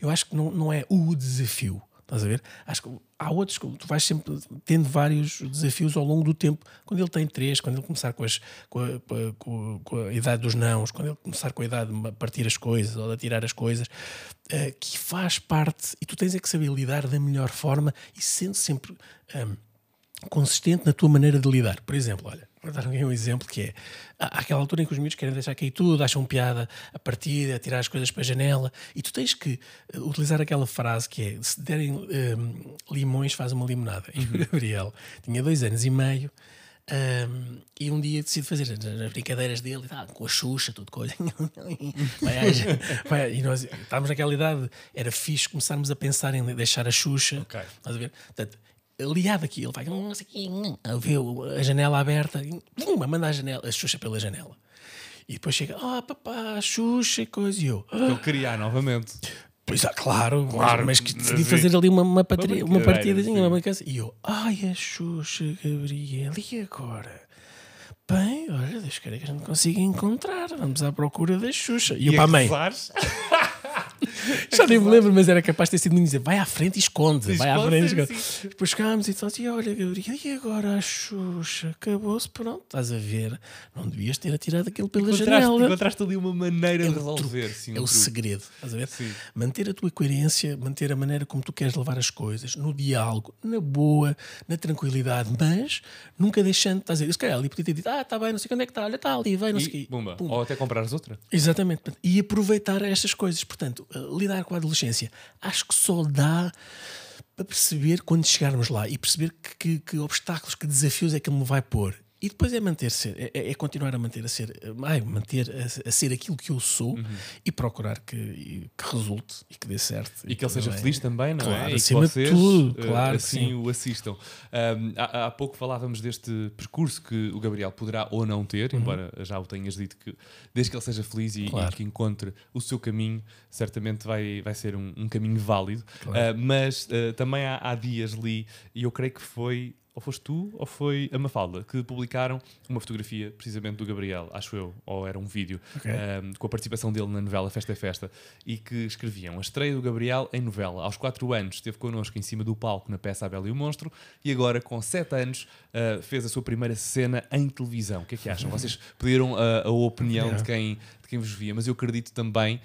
eu acho que não, não é o desafio, Estás a ver? Acho que há outros tu vais sempre tendo vários desafios ao longo do tempo. Quando ele tem três, quando ele começar com, as, com, a, com, a, com a idade dos nãos, quando ele começar com a idade de partir as coisas ou de atirar as coisas, uh, que faz parte e tu tens é que saber lidar da melhor forma e sendo sempre. Um, consistente na tua maneira de lidar. Por exemplo, olha, vou dar um exemplo que é há aquela altura em que os miúdos querem deixar cair tudo, acham piada a partir, a tirar as coisas para a janela, e tu tens que eh, utilizar aquela frase que é: se derem um, ehm, limões, faz uma limonada. E o uhum. Gabriel tinha dois anos e meio. Um, ehm, e um dia decide fazer as brincadeiras dele com a Xuxa, tudo coisa. vai, vai, e nós estávamos naquela idade, era fixe começarmos a pensar em deixar a Xuxa. Okay. Estás a ver? Portanto, liado aqui, ele vai a ver a janela aberta, pum, manda a janela, a Xuxa pela janela. E depois chega, ah, oh, papá, Xuxa, coisa, e eu. Ah. criar novamente. Pois é, claro, claro, mas que decidi fazer ali uma, uma, patria, uma partidazinha, uma brincadeira. E eu, ai, a Xuxa, Gabriel, e agora? Bem, olha, deixa que a gente consiga encontrar. Vamos à procura da Xuxa. E, e eu para a mãe. Já nem me lembro, mas era capaz de ter sido dizer vai à frente e esconde, vai à frente e esconde. Depois chegámos e assim, olha, Gabriel, e agora a Xuxa? Acabou-se, pronto, estás a ver. Não devias ter atirado aquilo pela encontraste, janela. Encontraste ali uma maneira é de resolver. Sim, é o segredo, estás a ver? Sim. Manter a tua coerência, manter a maneira como tu queres levar as coisas, no diálogo, na boa, na tranquilidade, mas nunca deixando, estás a ver? Se calhar ali podia ter dito, ah, está bem, não sei onde é que está, olha, está ali, vai, não e, sei o quê. Ou até comprares outra. Exatamente. E aproveitar estas coisas. Portanto, lidar com a adolescência. Acho que só dá para perceber quando chegarmos lá e perceber que, que, que obstáculos, que desafios é que ele me vai pôr. E depois é manter-se, é, é, continuar a manter a ser, ai, manter a, a, ser aquilo que eu sou uhum. e procurar que, que, resulte e que dê certo. E, e que ele seja feliz também, não é? claro, é? E que vocês tudo, eh, claro, assim sim. o assistam. Um, há, há, pouco falávamos deste percurso que o Gabriel poderá ou não ter, uhum. embora já o tenhas dito que desde que ele seja feliz e, claro. e que encontre o seu caminho, certamente vai, vai ser um, um caminho válido. Claro. Uh, mas uh, também há, há dias ali, e eu creio que foi ou foste tu ou foi a Mafalda que publicaram uma fotografia precisamente do Gabriel, acho eu, ou era um vídeo, okay. um, com a participação dele na novela Festa é Festa, e que escreviam a estreia do Gabriel em novela. Aos 4 anos esteve connosco em cima do palco na peça A Bela e o Monstro, e agora com 7 anos uh, fez a sua primeira cena em televisão. O que é que acham? Vocês pediram a, a opinião yeah. de, quem, de quem vos via, mas eu acredito também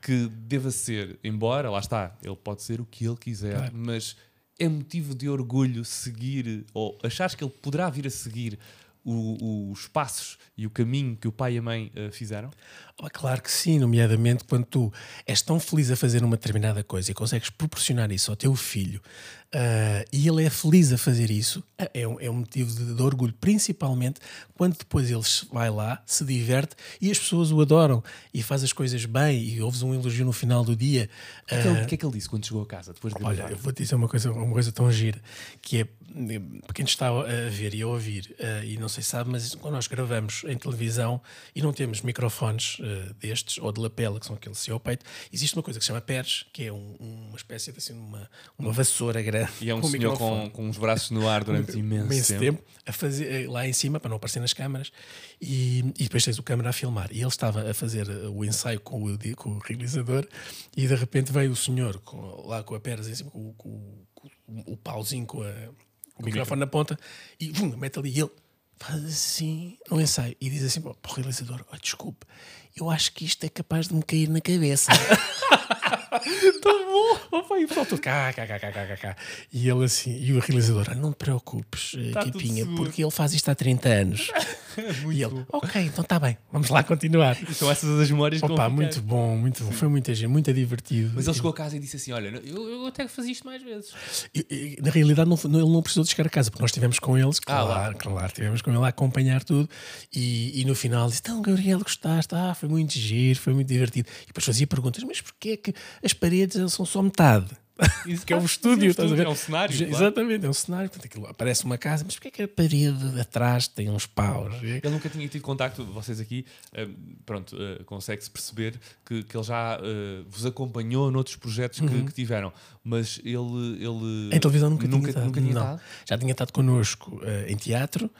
que deva ser, embora, lá está, ele pode ser o que ele quiser, claro. mas é motivo de orgulho seguir, ou achares que ele poderá vir a seguir o- os passos e o caminho que o pai e a mãe eh, fizeram? Ah, Claro que sim, nomeadamente quando tu és tão feliz a fazer uma determinada coisa e consegues proporcionar isso ao teu filho ah, e ele é feliz a fazer isso, ah, é um, é um motivo de, de orgulho, principalmente quando depois ele vai lá, se diverte e as pessoas o adoram e faz as coisas bem e ouves um elogio no final do dia. O que, é que ele, o que é que ele disse quando chegou a casa? Depois de Olha, eu vou te dizer uma coisa, uma coisa tão gira que é para quem está a ver e a ouvir, eh, e não sei se sabe, mas quando nós gravamos em televisão e não temos microfones eh, destes ou de lapela, que são aqueles assim ao peito, existe uma coisa que se chama pers, que é um- uma espécie de assim, uma, uma vassoura grande. E é um com senhor com, com os braços no ar durante imenso, imenso tempo. tempo a fazer eh, lá em cima para não aparecer nas câmaras e, e depois tens o câmara a filmar e ele estava a fazer eh, o ensaio com o, com o realizador e de repente veio o senhor com- lá com a perna em cima com, o- com o- com o pauzinho com, a- o microfone na ponta e vum, mete ali e ele faz assim no ensaio e diz assim para o realizador oh, desculpe eu acho que isto é capaz de me cair na cabeça tão bom Opa, e o pessoal todo cá, cá, cá, cá, cá, cá, cá. e ele assim e o realizador "Ah, não te preocupes eh, Tá tudo Kipinha, seguro." porque ele faz isto há 30 anos e ele ok então está bem vamos lá continuar São essas as memórias Opa, muito bom, muito bom. Foi muita gente, muito divertido. Mas ele chegou a casa e disse assim: Olha, eu, eu até fazia isto mais vezes. E- e, na realidade, não, não- ele não precisou de chegar a casa, porque nós estivemos com eles, Ah, claro, claro, estivemos com ele a acompanhar tudo. E, e no final disse: Então, Gabriel, gostaste? Ah, foi muito giro, foi muito divertido. E depois fazia perguntas: Mas porquê é que as paredes são só metade? que é um estúdio, sim, um estúdio, é um cenário, Já- claro. Exatamente, é um cenário. Portanto, aquilo, aparece uma casa, mas porquê é que a parede de atrás tem uns paus? Ele nunca tinha tido contacto, vocês aqui, eh, pronto, eh, consegue-se perceber que, que ele já eh, vos acompanhou noutros projetos que, que tiveram, mas ele. ele Uhum. Em televisão nunca, tinha estado. nunca tinha estado. Já tinha estado connosco em teatro.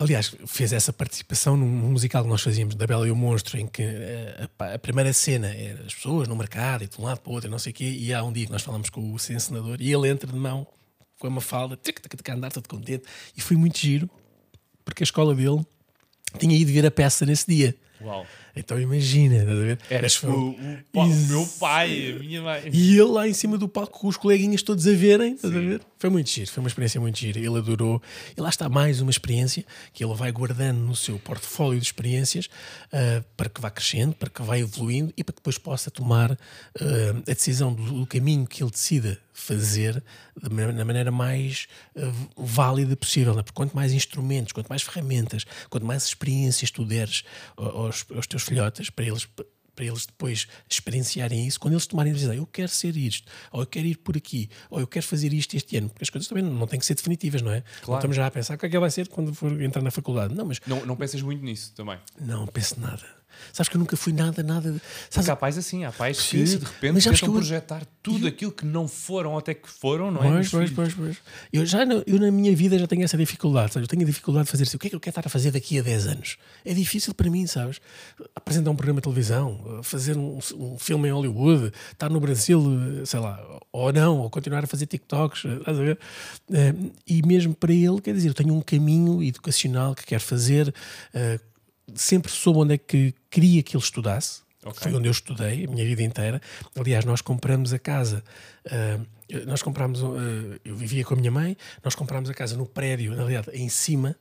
Aliás, fez essa participação num musical que nós fazíamos, da Bela e o Monstro, em que eh, a, pa- a primeira cena era as pessoas no mercado e de um lado para o outro, e não sei o quê. E há um dia que nós falamos com o encenador e ele entra de mão com uma falda, tic, tic, tic, andar todo contente. E foi muito giro, porque a escola dele tinha ido ver a peça nesse dia. Uau. Então imagina, estás a ver? Era foi- o, o, o meu pai, a minha mãe. e ele lá em cima do palco com os coleguinhas todos a verem, estás a ver? Foi muito giro, foi uma experiência muito gira. Ele adorou. E lá está mais uma experiência que ele vai guardando no seu portfólio de experiências ah, para que vá crescendo, para que vá evoluindo e para que depois possa tomar ah, a decisão do, do caminho que ele decida fazer ma- na maneira mais ah, válida possível. né? Porque quanto mais instrumentos, quanto mais ferramentas, quanto mais experiências tu deres aos, aos teus filhotes para eles para eles depois experienciarem isso, quando eles tomarem a decisão, eu quero ser isto, ou eu quero ir por aqui, ou eu quero fazer isto este ano, porque as coisas também não têm que ser definitivas, não é? Não estamos já a pensar o que é que vai ser quando for entrar na faculdade. Não, mas Não, não pensas muito nisso também. não penso nada. Sabes que eu nunca fui nada, nada. Sabes, Porque há pais assim, há pais Sim, que sim. de repente tentam eu- projetar tudo aquilo que não foram até que foram, não é? Pois, pois, pois, pois. Eu já eu na minha vida já tenho essa dificuldade, sabes? Eu tenho a dificuldade de fazer assim. O que é que eu quero estar a fazer daqui a 10 anos? É difícil para mim, sabes? Apresentar um programa de televisão, fazer um, um filme em Hollywood, estar no Brasil, sei lá, ou não, ou continuar a fazer TikToks, estás a ver? Eh, E mesmo para ele, quer dizer, eu tenho um caminho educacional que quero fazer, eh, sempre soube onde é que queria que ele estudasse. Ok. Foi onde eu estudei a minha vida inteira. Aliás, nós compramos a casa. ah, nós comprámos. ah, eu vivia com a minha mãe. Nós comprámos a casa no prédio, na realidade, em cima,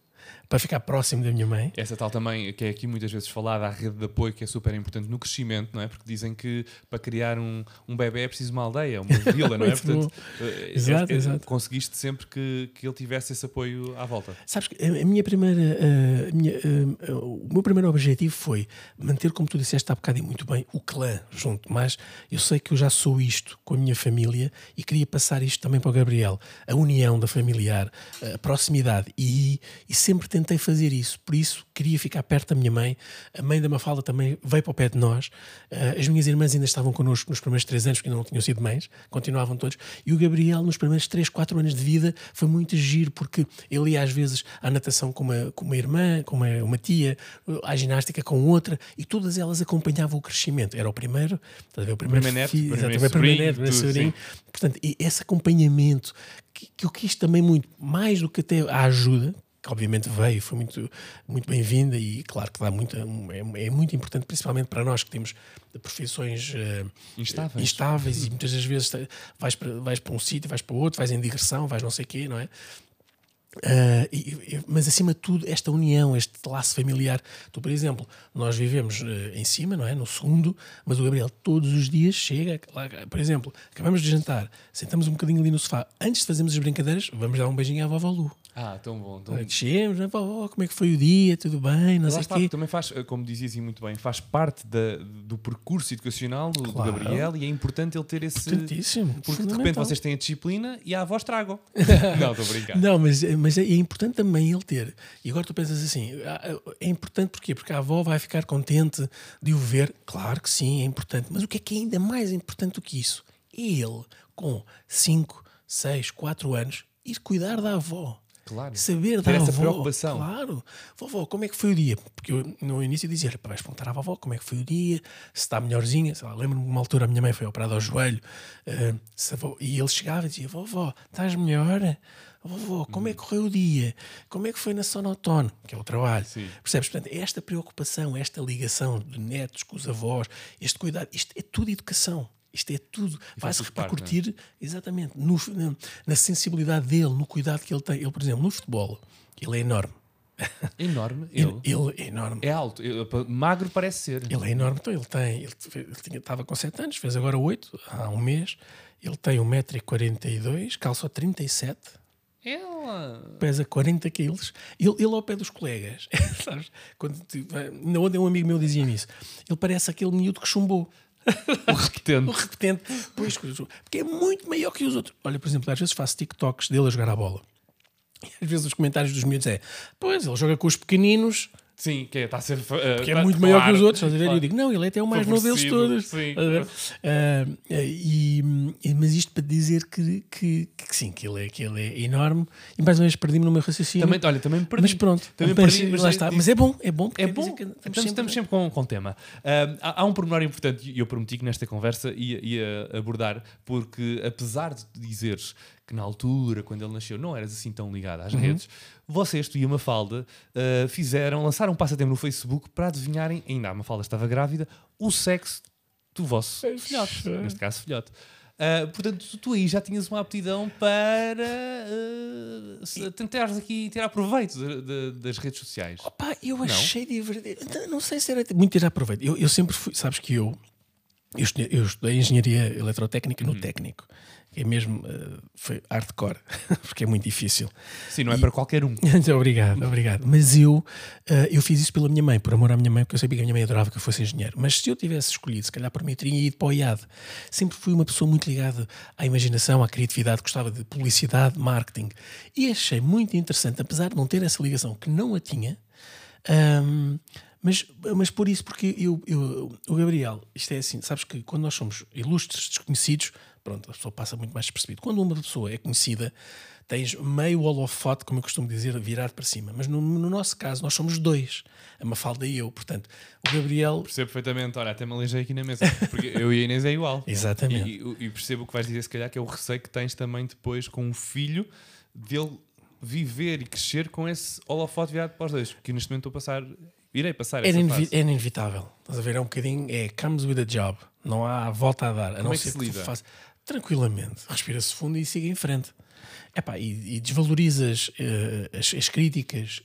para ficar próximo da minha mãe. Essa tal também, que é aqui muitas vezes falada, a rede de apoio que é super importante no crescimento, não é? Porque dizem que para criar um, um bebê é preciso uma aldeia, uma vila, não é? Portanto, bom. eh, Exato, eh, eh, exato. conseguiste sempre que, que ele tivesse esse apoio à volta. Sabes que a a minha primeira. a minha, ah, o meu primeiro objetivo foi manter, como tu disseste há bocado e muito bem, o clã junto. Mas eu sei que eu já sou isto com a minha família e queria passar isto também para o Gabriel. A união da familiar, a proximidade. E, e sempre tentei fazer isso. Por isso, queria ficar perto da minha mãe. A mãe da Mafalda também veio para o pé de nós. Ah, as minhas irmãs ainda estavam connosco nos primeiros três anos, porque ainda não tinham sido mães. Continuavam todos. E o Gabriel, nos primeiros três, quatro anos de vida, foi muito giro, porque ele ia às vezes à natação com uma, com uma irmã, com uma, uma tia, à ginástica com outra, e todas elas acompanhavam o crescimento. Era o primeiro, estás a ver, o primeiro, Primeiro neto, primeiro neto, primeiro sobrinho. Portanto, esse acompanhamento que, que eu quis também muito, mais do que até a ajuda, que obviamente veio, foi muito, muito bem-vinda e claro que dá muita, é, é muito importante, principalmente para nós que temos profissões eh, Instáveis. instáveis e muitas das vezes vais para, vais para um sítio, vais para outro, vais em digressão, vais não sei o quê, não é? Uh, e- e- mas acima de tudo, esta união, este laço familiar. Tu, por exemplo, nós vivemos uh, em cima, não é? No segundo, mas o Gabriel todos os dias chega. Lá, por exemplo, acabamos de jantar, sentamos um bocadinho ali no sofá. Antes de fazermos as brincadeiras, vamos dar um beijinho à vovó Lu. Ah, tão bom. Tão... Descemos, né? vovó, como é que foi o dia? Tudo bem? Não sei está, quê. também faz, como dizias e muito bem, faz parte da- do percurso educacional do, do Claro. Gabriel e é importante ele ter esse. Importantíssimo. Porque de repente vocês têm a disciplina e a avós tragam. não, estou a brincar. Não, mas, mas é é importante também ele ter. E agora tu pensas assim: ah, é importante porquê? Porque a avó vai ficar contente de o ver. Claro que sim, é importante. Mas o que é que é ainda mais importante do que isso? É ele, com 5, 6, 4 anos, ir cuidar da avó. Claro. Saber Ter da essa avó. preocupação. Claro. Vovó, como é que foi o dia? Porque eu no início dizia: "Pá, vais perguntar à vovó como é que foi o dia, se está melhorzinha. Sei lá, Lembro-me de uma altura a minha mãe foi operada ao joelho ah, se a vó- e ele chegava e dizia: Vovó, estás melhor? Vovó, como é que correu o dia? Como é que foi na sonotono? Que é o trabalho. Sim. Percebes? Portanto, esta preocupação, esta ligação de netos com os avós, este cuidado, isto é tudo educação. Isto é tudo. Vai-se parte, repercutir exatamente no- na, sensibilidade dele, no cuidado que ele tem. Ele, por exemplo, no futebol, ele é enorme. Enorme. Ele, Ele, é enorme. é alto. Ele- magro parece ser. Ele é enorme, então ele tem, ele, ele tinha, estava com 7 anos, fez agora 8, há um mês. Ele tem 1,42m, calça 37, Ela. pesa 40 quilos. Ele, ele ao pé dos colegas, sabes? Quando, vai- ainda ontem um amigo meu dizia-me isso. Ele parece aquele miúdo que chumbou. O repetente. O repetente, pois, porque é muito maior que os outros. Olha, por exemplo, às vezes faço TikToks dele a jogar a bola. E às vezes os comentários dos miúdos é: Pois, ele joga com os pequeninos, Sim, que é, está a ser. que é muito maior que os outros. estás a ver? E eu digo, não, ele é até o mais novo deles todos. sim. Ah, e, mas isto para dizer que, que, que sim, que ele, é, que ele é enorme. E mais uma vez perdi-me no meu raciocínio. Também, olha, também perdi. mas pronto, Também mas, perdi, mas lá é- está. disse- Mas é bom, é bom. É bom, que estamos, estamos sempre com, com tema. Ah, há, há um pormenor importante e eu prometi que nesta conversa ia, ia abordar, porque apesar de dizeres que na altura, quando ele nasceu, não eras assim tão ligado às redes, vocês, tu e a Mafalda, ah, fizeram, lançaram um passatempo no Facebook para adivinharem, ainda a Mafalda estava grávida, o sexo do vosso filhote, neste caso filhote. Ah, portanto, tu, tu aí já tinhas uma aptidão para ah, se- tentares aqui tirar proveito de- de- das redes sociais. Opa, eu achei divertido. Então, Não sei se era muito tirar proveito. Eu, eu sempre fui, sabes que eu, eu estudei, eu estudei engenharia eletrotécnica no técnico. É mesmo, eh, foi hardcore, porque é muito difícil. Sim, não é para qualquer um. Muito obrigado, obrigado. Mas eu, eh, eu fiz isso pela minha mãe, por amor à minha mãe, porque eu sabia que a minha mãe adorava que eu fosse engenheiro. Mas se eu tivesse escolhido, se calhar por mim, eu teria ido para o IAD. Sempre fui uma pessoa muito ligada à imaginação, à criatividade, gostava de publicidade, marketing. E achei muito interessante, apesar de não ter essa ligação, que não a tinha, ahm, mas, mas por isso, porque eu, eu, o Gabriel, isto é assim, sabes que quando nós somos ilustres, desconhecidos, pronto, a pessoa passa muito mais despercebido. Quando uma pessoa é conhecida, tens meio holofote, como eu costumo dizer, virado para cima. Mas no, no nosso caso, nós somos dois, a Mafalda e eu. Portanto, o Gabriel. Percebo perfeitamente, olha, até me aleijei aqui na mesa, porque eu e a Inês é igual. Exatamente. E, e- percebo o que vais dizer, se calhar, que é o receio que tens também depois com um filho dele viver e crescer com esse holofote virado para os dois, que neste momento estou a passar, irei passar Era, fase. era inevitável. Estás a ver? É um bocadinho. É comes with a job. Não há volta a dar. A não é que ser se que lida? faças- Tranquilamente. Respira-se fundo e siga em frente. Epá, e, e desvalorizas eh, as, as críticas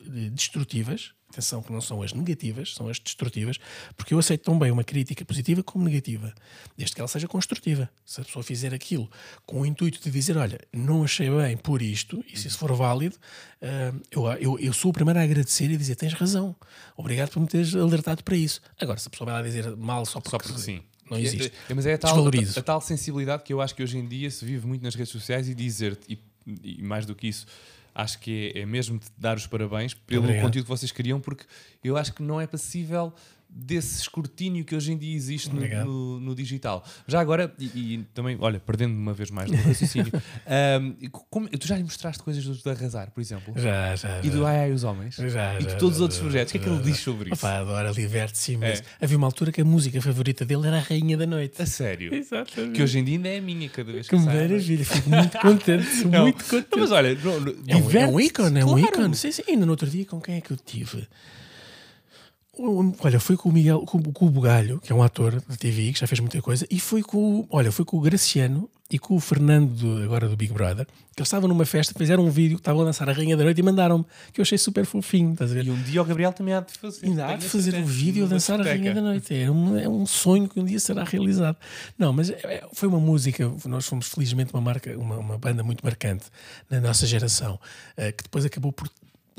eh, destrutivas. Atenção, que não são as negativas, são as destrutivas, porque eu aceito tão bem uma crítica positiva como negativa, desde que ela seja construtiva. Se a pessoa fizer aquilo com o intuito de dizer, olha, não achei bem por isto, e se isso for válido, ah, eu, eu, eu sou o primeiro a agradecer e dizer, tens razão, obrigado por me teres alertado para isso. Agora, se a pessoa vai lá dizer mal só porque, Só porque sim. não existe, É, mas é a tal, desvalorizo. a, tal sensibilidade que eu acho que hoje em dia se vive muito nas redes sociais e dizer-te, e, e mais do que isso, acho que é, é mesmo de dar os parabéns pelo Obrigado. conteúdo que vocês criam, porque eu acho que não é passível desse escrutínio que hoje em dia existe no, no- no digital. Já agora, e, e também, olha, perdendo uma vez mais no raciocínio, e como- tu já lhe mostraste coisas do, do Arrasar, por exemplo? Já, já. E do. Ai Ai os Homens? Já, e de todos os já, outros já, projetos. O que é que ele diz sobre isso? Opa, adora, diverte-se imenso. É. Havia uma altura que a música favorita dele era a Rainha da Noite. A sério? Exatamente. Que hoje em dia ainda é a minha cada vez que, Que sai. maravilha, fico muito contente, Não, muito contente. mas olha, não, É um, é um ícone, é um claro. ícone. Sim, sim. Ainda no outro dia, com quem é que eu tive? Olha, foi com o Miguel, com, com o Bugalho, que é um ator da TV que já fez muita coisa, e foi com, o- olha, foi com o Graciano e com o Fernando, do- agora do Big Brother, que eles estavam numa festa, fizeram um vídeo, que estavam a dançar a Rainha da Noite e mandaram-me, que eu achei super fofinho, estás a ver? E um dia o Gabriel também há de fazer. Ainda há de fazer um vídeo a dançar a Rainha da Noite. É um, é um sonho que um dia será realizado. Não, mas é- é- foi uma música, nós fomos felizmente uma marca, uma, uma banda muito marcante na nossa geração, eh, que depois acabou por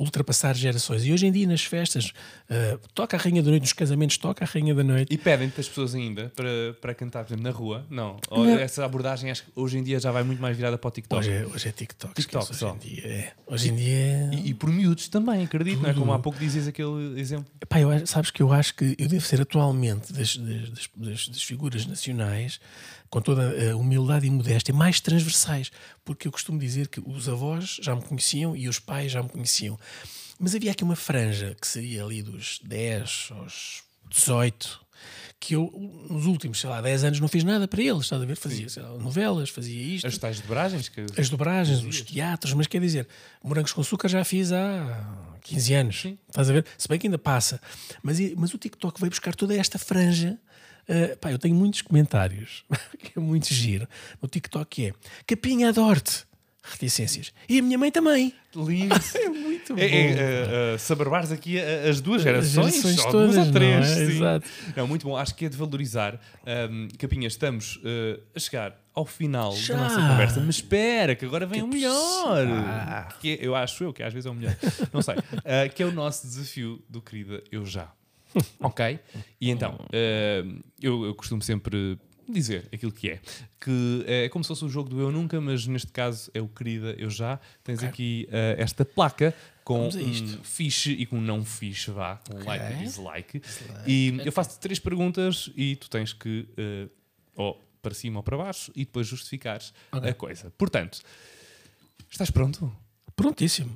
ultrapassar gerações. E hoje em dia nas festas, eh, toca a Rainha da Noite, nos casamentos toca a Rainha da Noite. E pedem-te as pessoas ainda para, para cantar, por exemplo, na rua? Não. Ou Não. Essa abordagem acho que hoje em dia já vai muito mais virada para o TikTok. Hoje é, hoje é TikTok. TikTok esquece, só. hoje em dia é. Hoje em dia é- E, e por miúdos também, acredito, não é? Como há pouco dizias aquele exemplo. Epá, eu sabes que eu acho que eu devo ser atualmente das- das- das- das figuras nacionais, com toda a humildade e modéstia, mais transversais. Porque eu costumo dizer que os avós já me conheciam e os pais já me conheciam. Mas havia aqui uma franja que seria ali dos 10 aos 18, que eu, nos últimos, sei lá, 10 anos não fiz nada para eles, estás a ver? Fazia lá, novelas, fazia isto As tais dobragens que. as dobragens, os teatros, mas quer dizer, Morangos com Açúcar já fiz há 15 anos. Estás a ver? Se bem que ainda passa. Mas, mas o TikTok veio buscar toda esta franja. Uh, pá, eu tenho muitos comentários, que é muito giro. No TikTok que é Capinha adoro-te. Reticências. E a minha mãe também. Lindo. É muito bom. É, é, é, é, sabarbares aqui as duas gerações, gerações todas, duas ou três. não é? sim. Exato. Não, muito bom. Acho que é de valorizar. Ahm, Capinha, estamos eh, a chegar ao final Já? da nossa conversa, mas espera, que agora vem o melhor. Ah. Que é- eu acho eu que às vezes é o melhor. Não sei. Ah, que é o nosso desafio do querida Eu Já. ok? E então, ahm, eu, eu costumo sempre dizer aquilo que é. Que é como se fosse o jogo do Eu Nunca, mas neste caso é o querida Eu Já. Tens aqui ah, esta placa com um fixe e com um não fixe, vá, com like e dislike. E eu faço-te três perguntas e tu tens que, eh, ou para cima ou para baixo, e depois justificares a coisa. Portanto, estás pronto? Prontíssimo.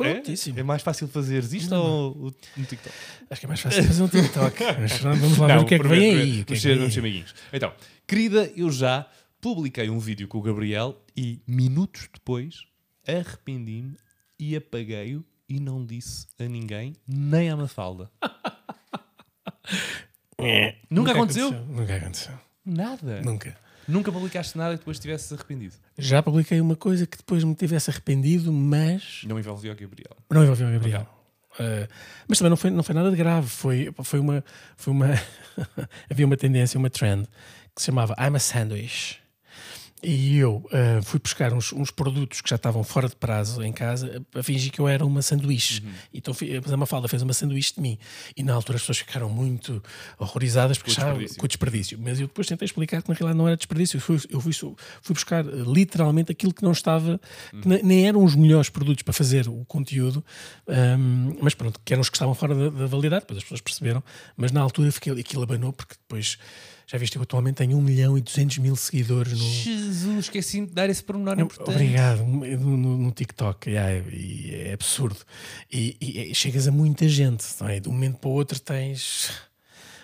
É? Prontíssimo. É, mais fácil fazeres isto ou o- no TikTok? Acho que é mais fácil fazer um TikTok. Mas vamos lá ver o que é que vem aí. É Vamos ser, amiguinhos. Então, querida, eu já publiquei um vídeo com o Gabriel e minutos depois arrependi-me e apaguei-o e não disse a ninguém, nem à Mafalda. Nunca aconteceu? Nunca aconteceu. Nada. Nunca. Nunca publicaste nada que depois tivesse arrependido. Já publiquei uma coisa que depois me tivesse arrependido, mas Não envolvia o Gabriel. não envolveu o Gabriel. Uh, mas também não foi, não foi nada de grave. Foi, foi uma. Foi uma havia uma tendência, uma trend que se chamava I'm a Sandwich. E eu uh, fui buscar uns, uns produtos que já estavam fora de prazo em casa a fingir que eu era uma sanduíche. Então fi- a Mafalda fez uma sanduíche de mim. E na altura as pessoas ficaram muito horrorizadas porque Com desperdício. com o desperdício. Mas eu depois tentei explicar que na realidade não era desperdício. Eu fui, eu fui, fui buscar uh, literalmente aquilo que não estava, que ne- nem eram os melhores produtos para fazer o conteúdo, um, mas pronto, que eram os que estavam fora da, da validade, depois as pessoas perceberam. Mas na altura fiquei, aquilo abanou porque depois. Já viste, eu atualmente tenho 1 milhão e 200 mil seguidores no, Jesus, esqueci-me de dar esse pormenor importante. Obrigado, no, no- no TikTok, yeah, e é absurdo. E, e- e chegas a muita gente, não é? De um momento para o outro tens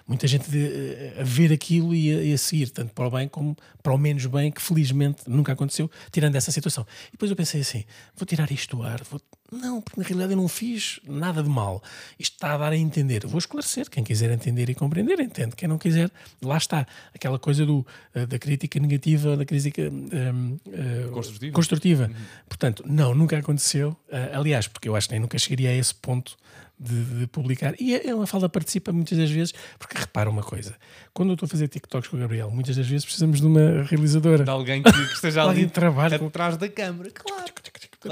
muita gente de- a ver aquilo e a, e a seguir, tanto para o bem como para o menos bem, que felizmente nunca aconteceu, tirando essa situação. E depois eu pensei assim: vou tirar isto do ar, vou- não, porque na realidade eu não fiz nada de mal. Isto está a dar a entender. Vou esclarecer. Quem quiser entender e compreender, entende. Quem não quiser, lá está. Aquela coisa do, eh, da crítica negativa, da crítica hum, eh, Construtiva. construtiva. Portanto, não, nunca aconteceu. Ah, aliás, porque eu acho que nem nunca chegaria a esse ponto de, de publicar. E a a Mafalda participa muitas das vezes, porque repara uma coisa: quando eu estou a fazer TikToks com o Gabriel, muitas das vezes precisamos de uma realizadora. De alguém que, que esteja Alguém ali atrás da câmara. Claro.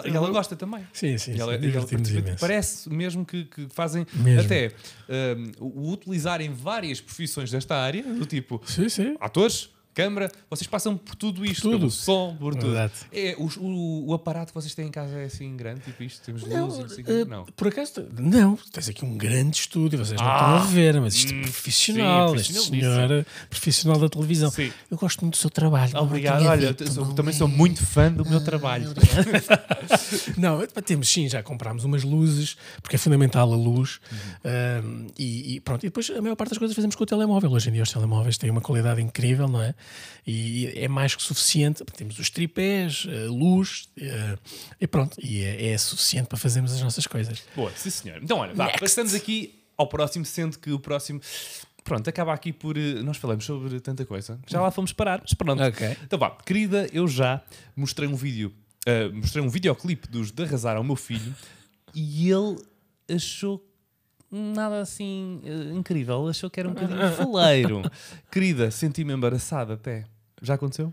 E ela gosta também. Sim, sim, E ela, sim, e ela imenso. Parece mesmo que, que fazem Mesmo. até um, o utilizarem várias profissões desta área, do tipo Sim, sim. atores, câmara, vocês passam por tudo isto, tudo. pelo som, por tudo. É, os- o, o aparato que vocês têm em casa é assim grande, tipo isto, temos Não, luz, não sei eh, quê. não. por acaso, não, tens aqui um grande estúdio, vocês não Ah, estão a ver, mas isto é hum, profissional, sim, este profissionalíssimo. senhor é profissional da televisão. Sim. Eu gosto muito do seu trabalho. não Obrigado, olha, dito, sou- não também é? sou muito fã do meu trabalho. Não, é, temos sim, já comprámos umas luzes, porque é fundamental a luz. Uhum. um, e, e pronto, e depois a maior parte das coisas fazemos com o telemóvel. Hoje em dia os telemóveis têm uma qualidade incrível, não é? E é mais que suficiente. Temos os tripés, a luz, eh, e pronto, e é, é suficiente para fazermos as nossas coisas. Boa, sim senhor. Então olha, vá, passamos aqui ao próximo, sendo que o próximo pronto, acaba aqui por. eh, Nós falamos sobre tanta coisa. Já lá fomos parar, mas pronto. Ok. Então vá, querida, eu já mostrei um vídeo, eh, mostrei um videoclipe dos de arrasar ao meu filho e ele achou nada assim eh, incrível, achou que era um bocadinho foleiro. querida, senti-me embaraçada até. Já aconteceu?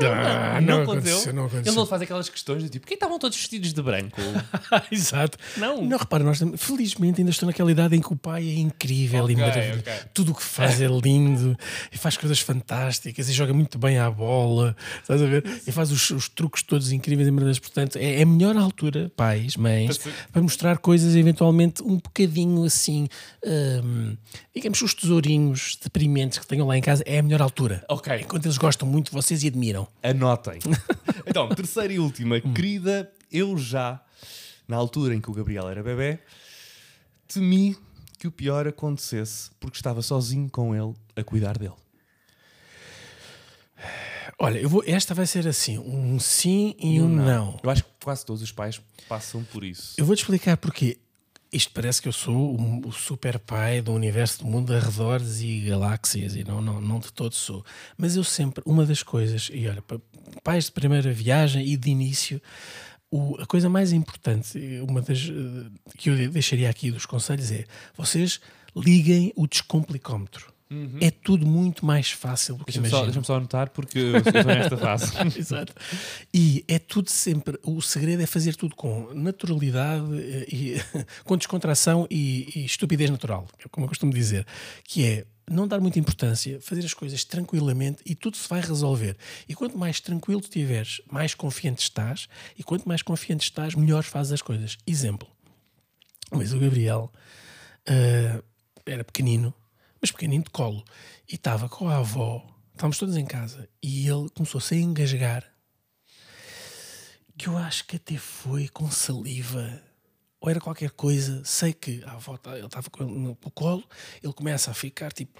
Ah, não, aconteceu. não Ele aconteceu. não faz aquelas questões de tipo, porquê estavam todos vestidos de branco? Exato. Não. Não, repara, nós felizmente ainda estou naquela idade em que o pai é incrível Ok, e maravilhoso. ok. Tudo o que faz é lindo e faz coisas fantásticas e joga muito bem à bola, estás a ver? E faz os, os truques todos incríveis e maravilhosos. Portanto, é, é a melhor altura, pais, mães, Para mostrar coisas eventualmente um bocadinho assim, hum, digamos, os tesourinhos deprimentes que tenham lá em casa. É a melhor altura. Ok. Enquanto eles gostam muito de vocês e Anotem. então, terceira e última. Querida, eu já, na altura em que o Gabriel era bebê, temi que o pior acontecesse porque estava sozinho com ele a cuidar dele. Olha, eu vou, esta vai ser assim: um sim e um não. Eu acho que quase todos os pais passam por isso. Eu vou-te explicar porquê. Isto parece que eu sou o, o super pai do universo do mundo arredores e galáxias, e não, não, não de todo sou. Mas eu sempre, uma das coisas, e olha, pais de primeira viagem e de início, o- a coisa mais importante, uma das eh, que eu deixaria aqui dos conselhos é vocês liguem o descomplicómetro. É tudo muito mais fácil do que Deixa-me só, imaginam. deixa-me só anotar porque eu estou nesta fase. Exato. E é tudo sempre. O segredo é fazer tudo com naturalidade, eh, e, com descontração e, e estupidez natural, é como eu costumo dizer. Que é não dar muita importância, fazer as coisas tranquilamente e tudo se vai resolver. E quanto mais tranquilo estiveres, mais confiante estás. E quanto mais confiante estás, melhor fazes as coisas. Exemplo. Mas o Gabriel eh, era pequenino, mas pequenino de colo, e estava com a avó, estávamos todos em casa, e ele começou-se a engasgar, que eu acho que até foi com saliva, ou era qualquer coisa, sei que a avó, tá- ele estava com ele no colo, ele começa a ficar tipo...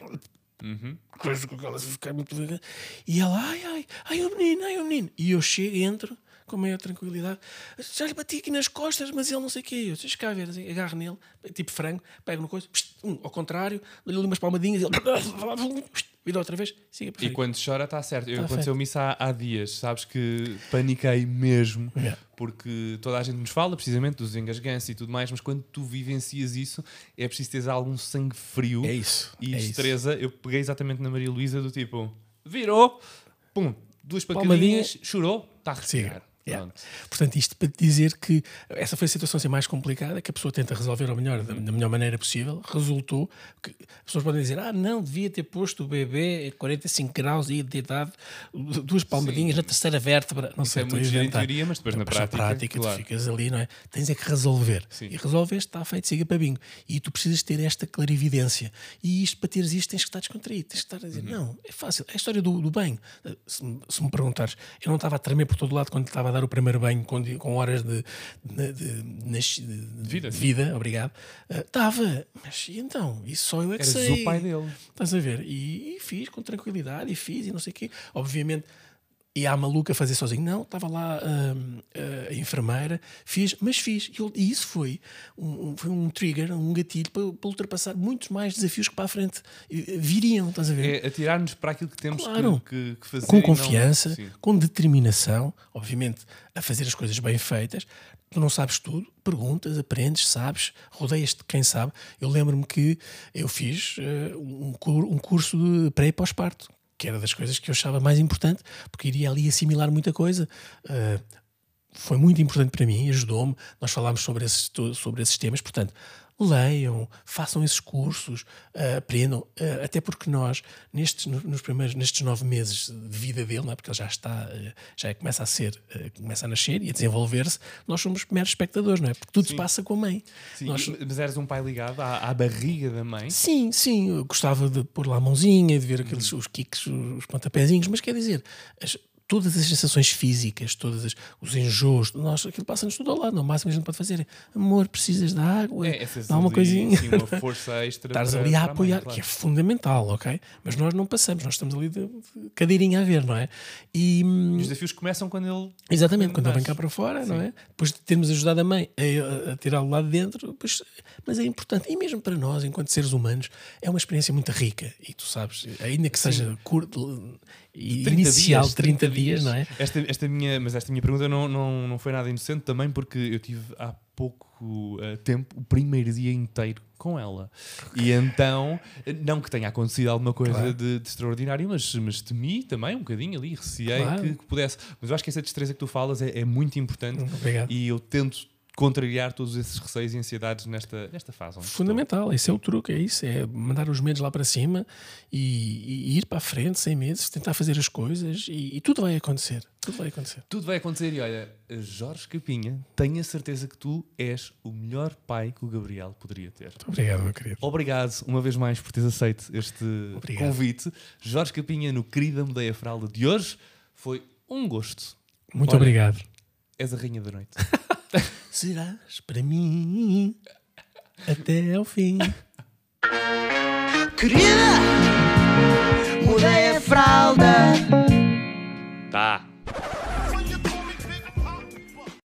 Coisa com aquela- ficar muito e ela, ai, ai, ai, o menino, ai, o menino. E eu chego, entro com maior tranquilidade, já lhe bati aqui nas costas, mas ele não sei o quê. Eu deixa cá ver, assim, agarro nele, tipo frango, pego no coisa, pst, um, ao contrário, dou-lhe umas palmadinhas, ele vira outra vez, siga E quando chora está certo. Eu, Tá Aconteceu-me isso há, há dias, sabes que paniquei mesmo, Yeah. porque toda a gente nos fala precisamente dos engasganços e tudo mais, mas quando tu vivencias isso, é preciso ter algum sangue frio É isso. e é isso. destreza. Eu peguei exatamente na Maria Luísa do tipo, virou, pum, duas pancadinhas, chorou, está a respirar. Yeah. Portanto, isto para dizer que essa foi a situação assim, mais complicada, que a pessoa tenta resolver ao melhor, da, da melhor maneira possível. Resultou que as pessoas podem dizer: ah, não, devia ter posto o bebê a 45 graus e ter dado duas palmadinhas na terceira vértebra. Não Isso sei, é muito em teoria, mas depois na Depois na prática, prática claro. tu ficas ali, não é? Tens é que resolver. Sim. E resolves, está feito, siga para bingo. E tu precisas ter esta clarividência. E isto, para teres isto, tens que estar descontraído. Tens que estar a dizer: Uhum. não, é fácil. É a história do, do banho. Se, se me perguntares, eu não estava a tremer por todo lado quando estava a dar o primeiro banho com, com horas de, de, de, de- vida, vida obrigado. Estava, mas e então? Isso só eu é que Eras sei. o pai dele. Estás a ver? E, e fiz com tranquilidade, e fiz, e não sei o quê. Obviamente, ia à maluca fazer sozinho. Não, estava lá hum, a enfermeira, fiz, mas fiz. E, e isso foi um, foi um trigger, um gatilho para, para ultrapassar muitos mais desafios que para a frente eh, viriam, estás a ver? É atirar-nos para aquilo que temos Claro. que, que- fazer. com e não- confiança, Sim. com determinação, obviamente a fazer as coisas bem feitas. Tu não sabes tudo, perguntas, aprendes, sabes, rodeias-te de quem sabe. Eu lembro-me que eu fiz eh, um, um curso de pré e pós-parto, que era das coisas que eu achava mais importante, porque iria ali assimilar muita coisa. Eh, foi muito importante para mim, ajudou-me. Nós falámos sobre esses, sobre esses temas, portanto, leiam, façam esses cursos, eh, aprendam, eh, até porque nós, nestes, no- nos primeiros, nestes nove meses de vida dele, não é? porque ele já está, eh, já começa a ser, começa a nascer e a desenvolver-se, nós somos meros espectadores, não é? Porque tudo se passa com a mãe. Sim, Nós- Mas eras um pai ligado à, à barriga da mãe. Sim, sim, eu gostava de pôr lá a mãozinha, de ver aqueles os kicks, os pontapézinhos, mas quer dizer, as- todas as sensações físicas, todos os enjoos, nós, aquilo passa-nos tudo ao lado. O máximo que a gente pode fazer é amor, precisas de água, É, essas dá uma coisinha. sim, uma força extra. Estás ali a para mãe, apoiar, claro. que é fundamental, ok? Mas nós não passamos, nós estamos ali de, de cadeirinha a ver, não é? E, hum, E os desafios começam quando ele. Exatamente, quando ele vem cá para fora, não é? Depois de termos ajudado a mãe a, a- tirá-lo lá de dentro, pois, mas é importante, e mesmo para nós, enquanto seres humanos, é uma experiência muito rica. E tu sabes, ainda que seja curto 30 inicial, dias, 30, dias, não é? Esta, esta minha, mas esta minha pergunta não, não, não foi nada inocente também, porque eu tive há pouco eh, tempo o primeiro dia inteiro com ela. E então, não que tenha acontecido alguma coisa Claro. de, de extraordinário, mas, mas temi também um bocadinho ali, receei Claro. que, que pudesse. Mas eu acho que essa destreza que tu falas é, é muito importante Obrigado. e eu tento contrariar todos esses receios e ansiedades nesta, nesta fase. onde estou. Fundamental, esse é o truque, é isso, é mandar os medos lá para cima e, e ir para a frente sem medos, tentar fazer as coisas e, e tudo vai acontecer. Tudo vai acontecer. Tudo vai acontecer e olha, Jorge Capinha, tenho a certeza que tu és o melhor pai que o Gabriel poderia ter. Muito obrigado, meu querido. Obrigado uma vez mais por teres aceito este Obrigado. convite. Jorge Capinha no Querida Mudei a Fralda de hoje. Foi um gosto. Muito Olha, obrigado. És a rainha da noite. Serás para mim até ao fim. Querida, mudei a fralda. Tá.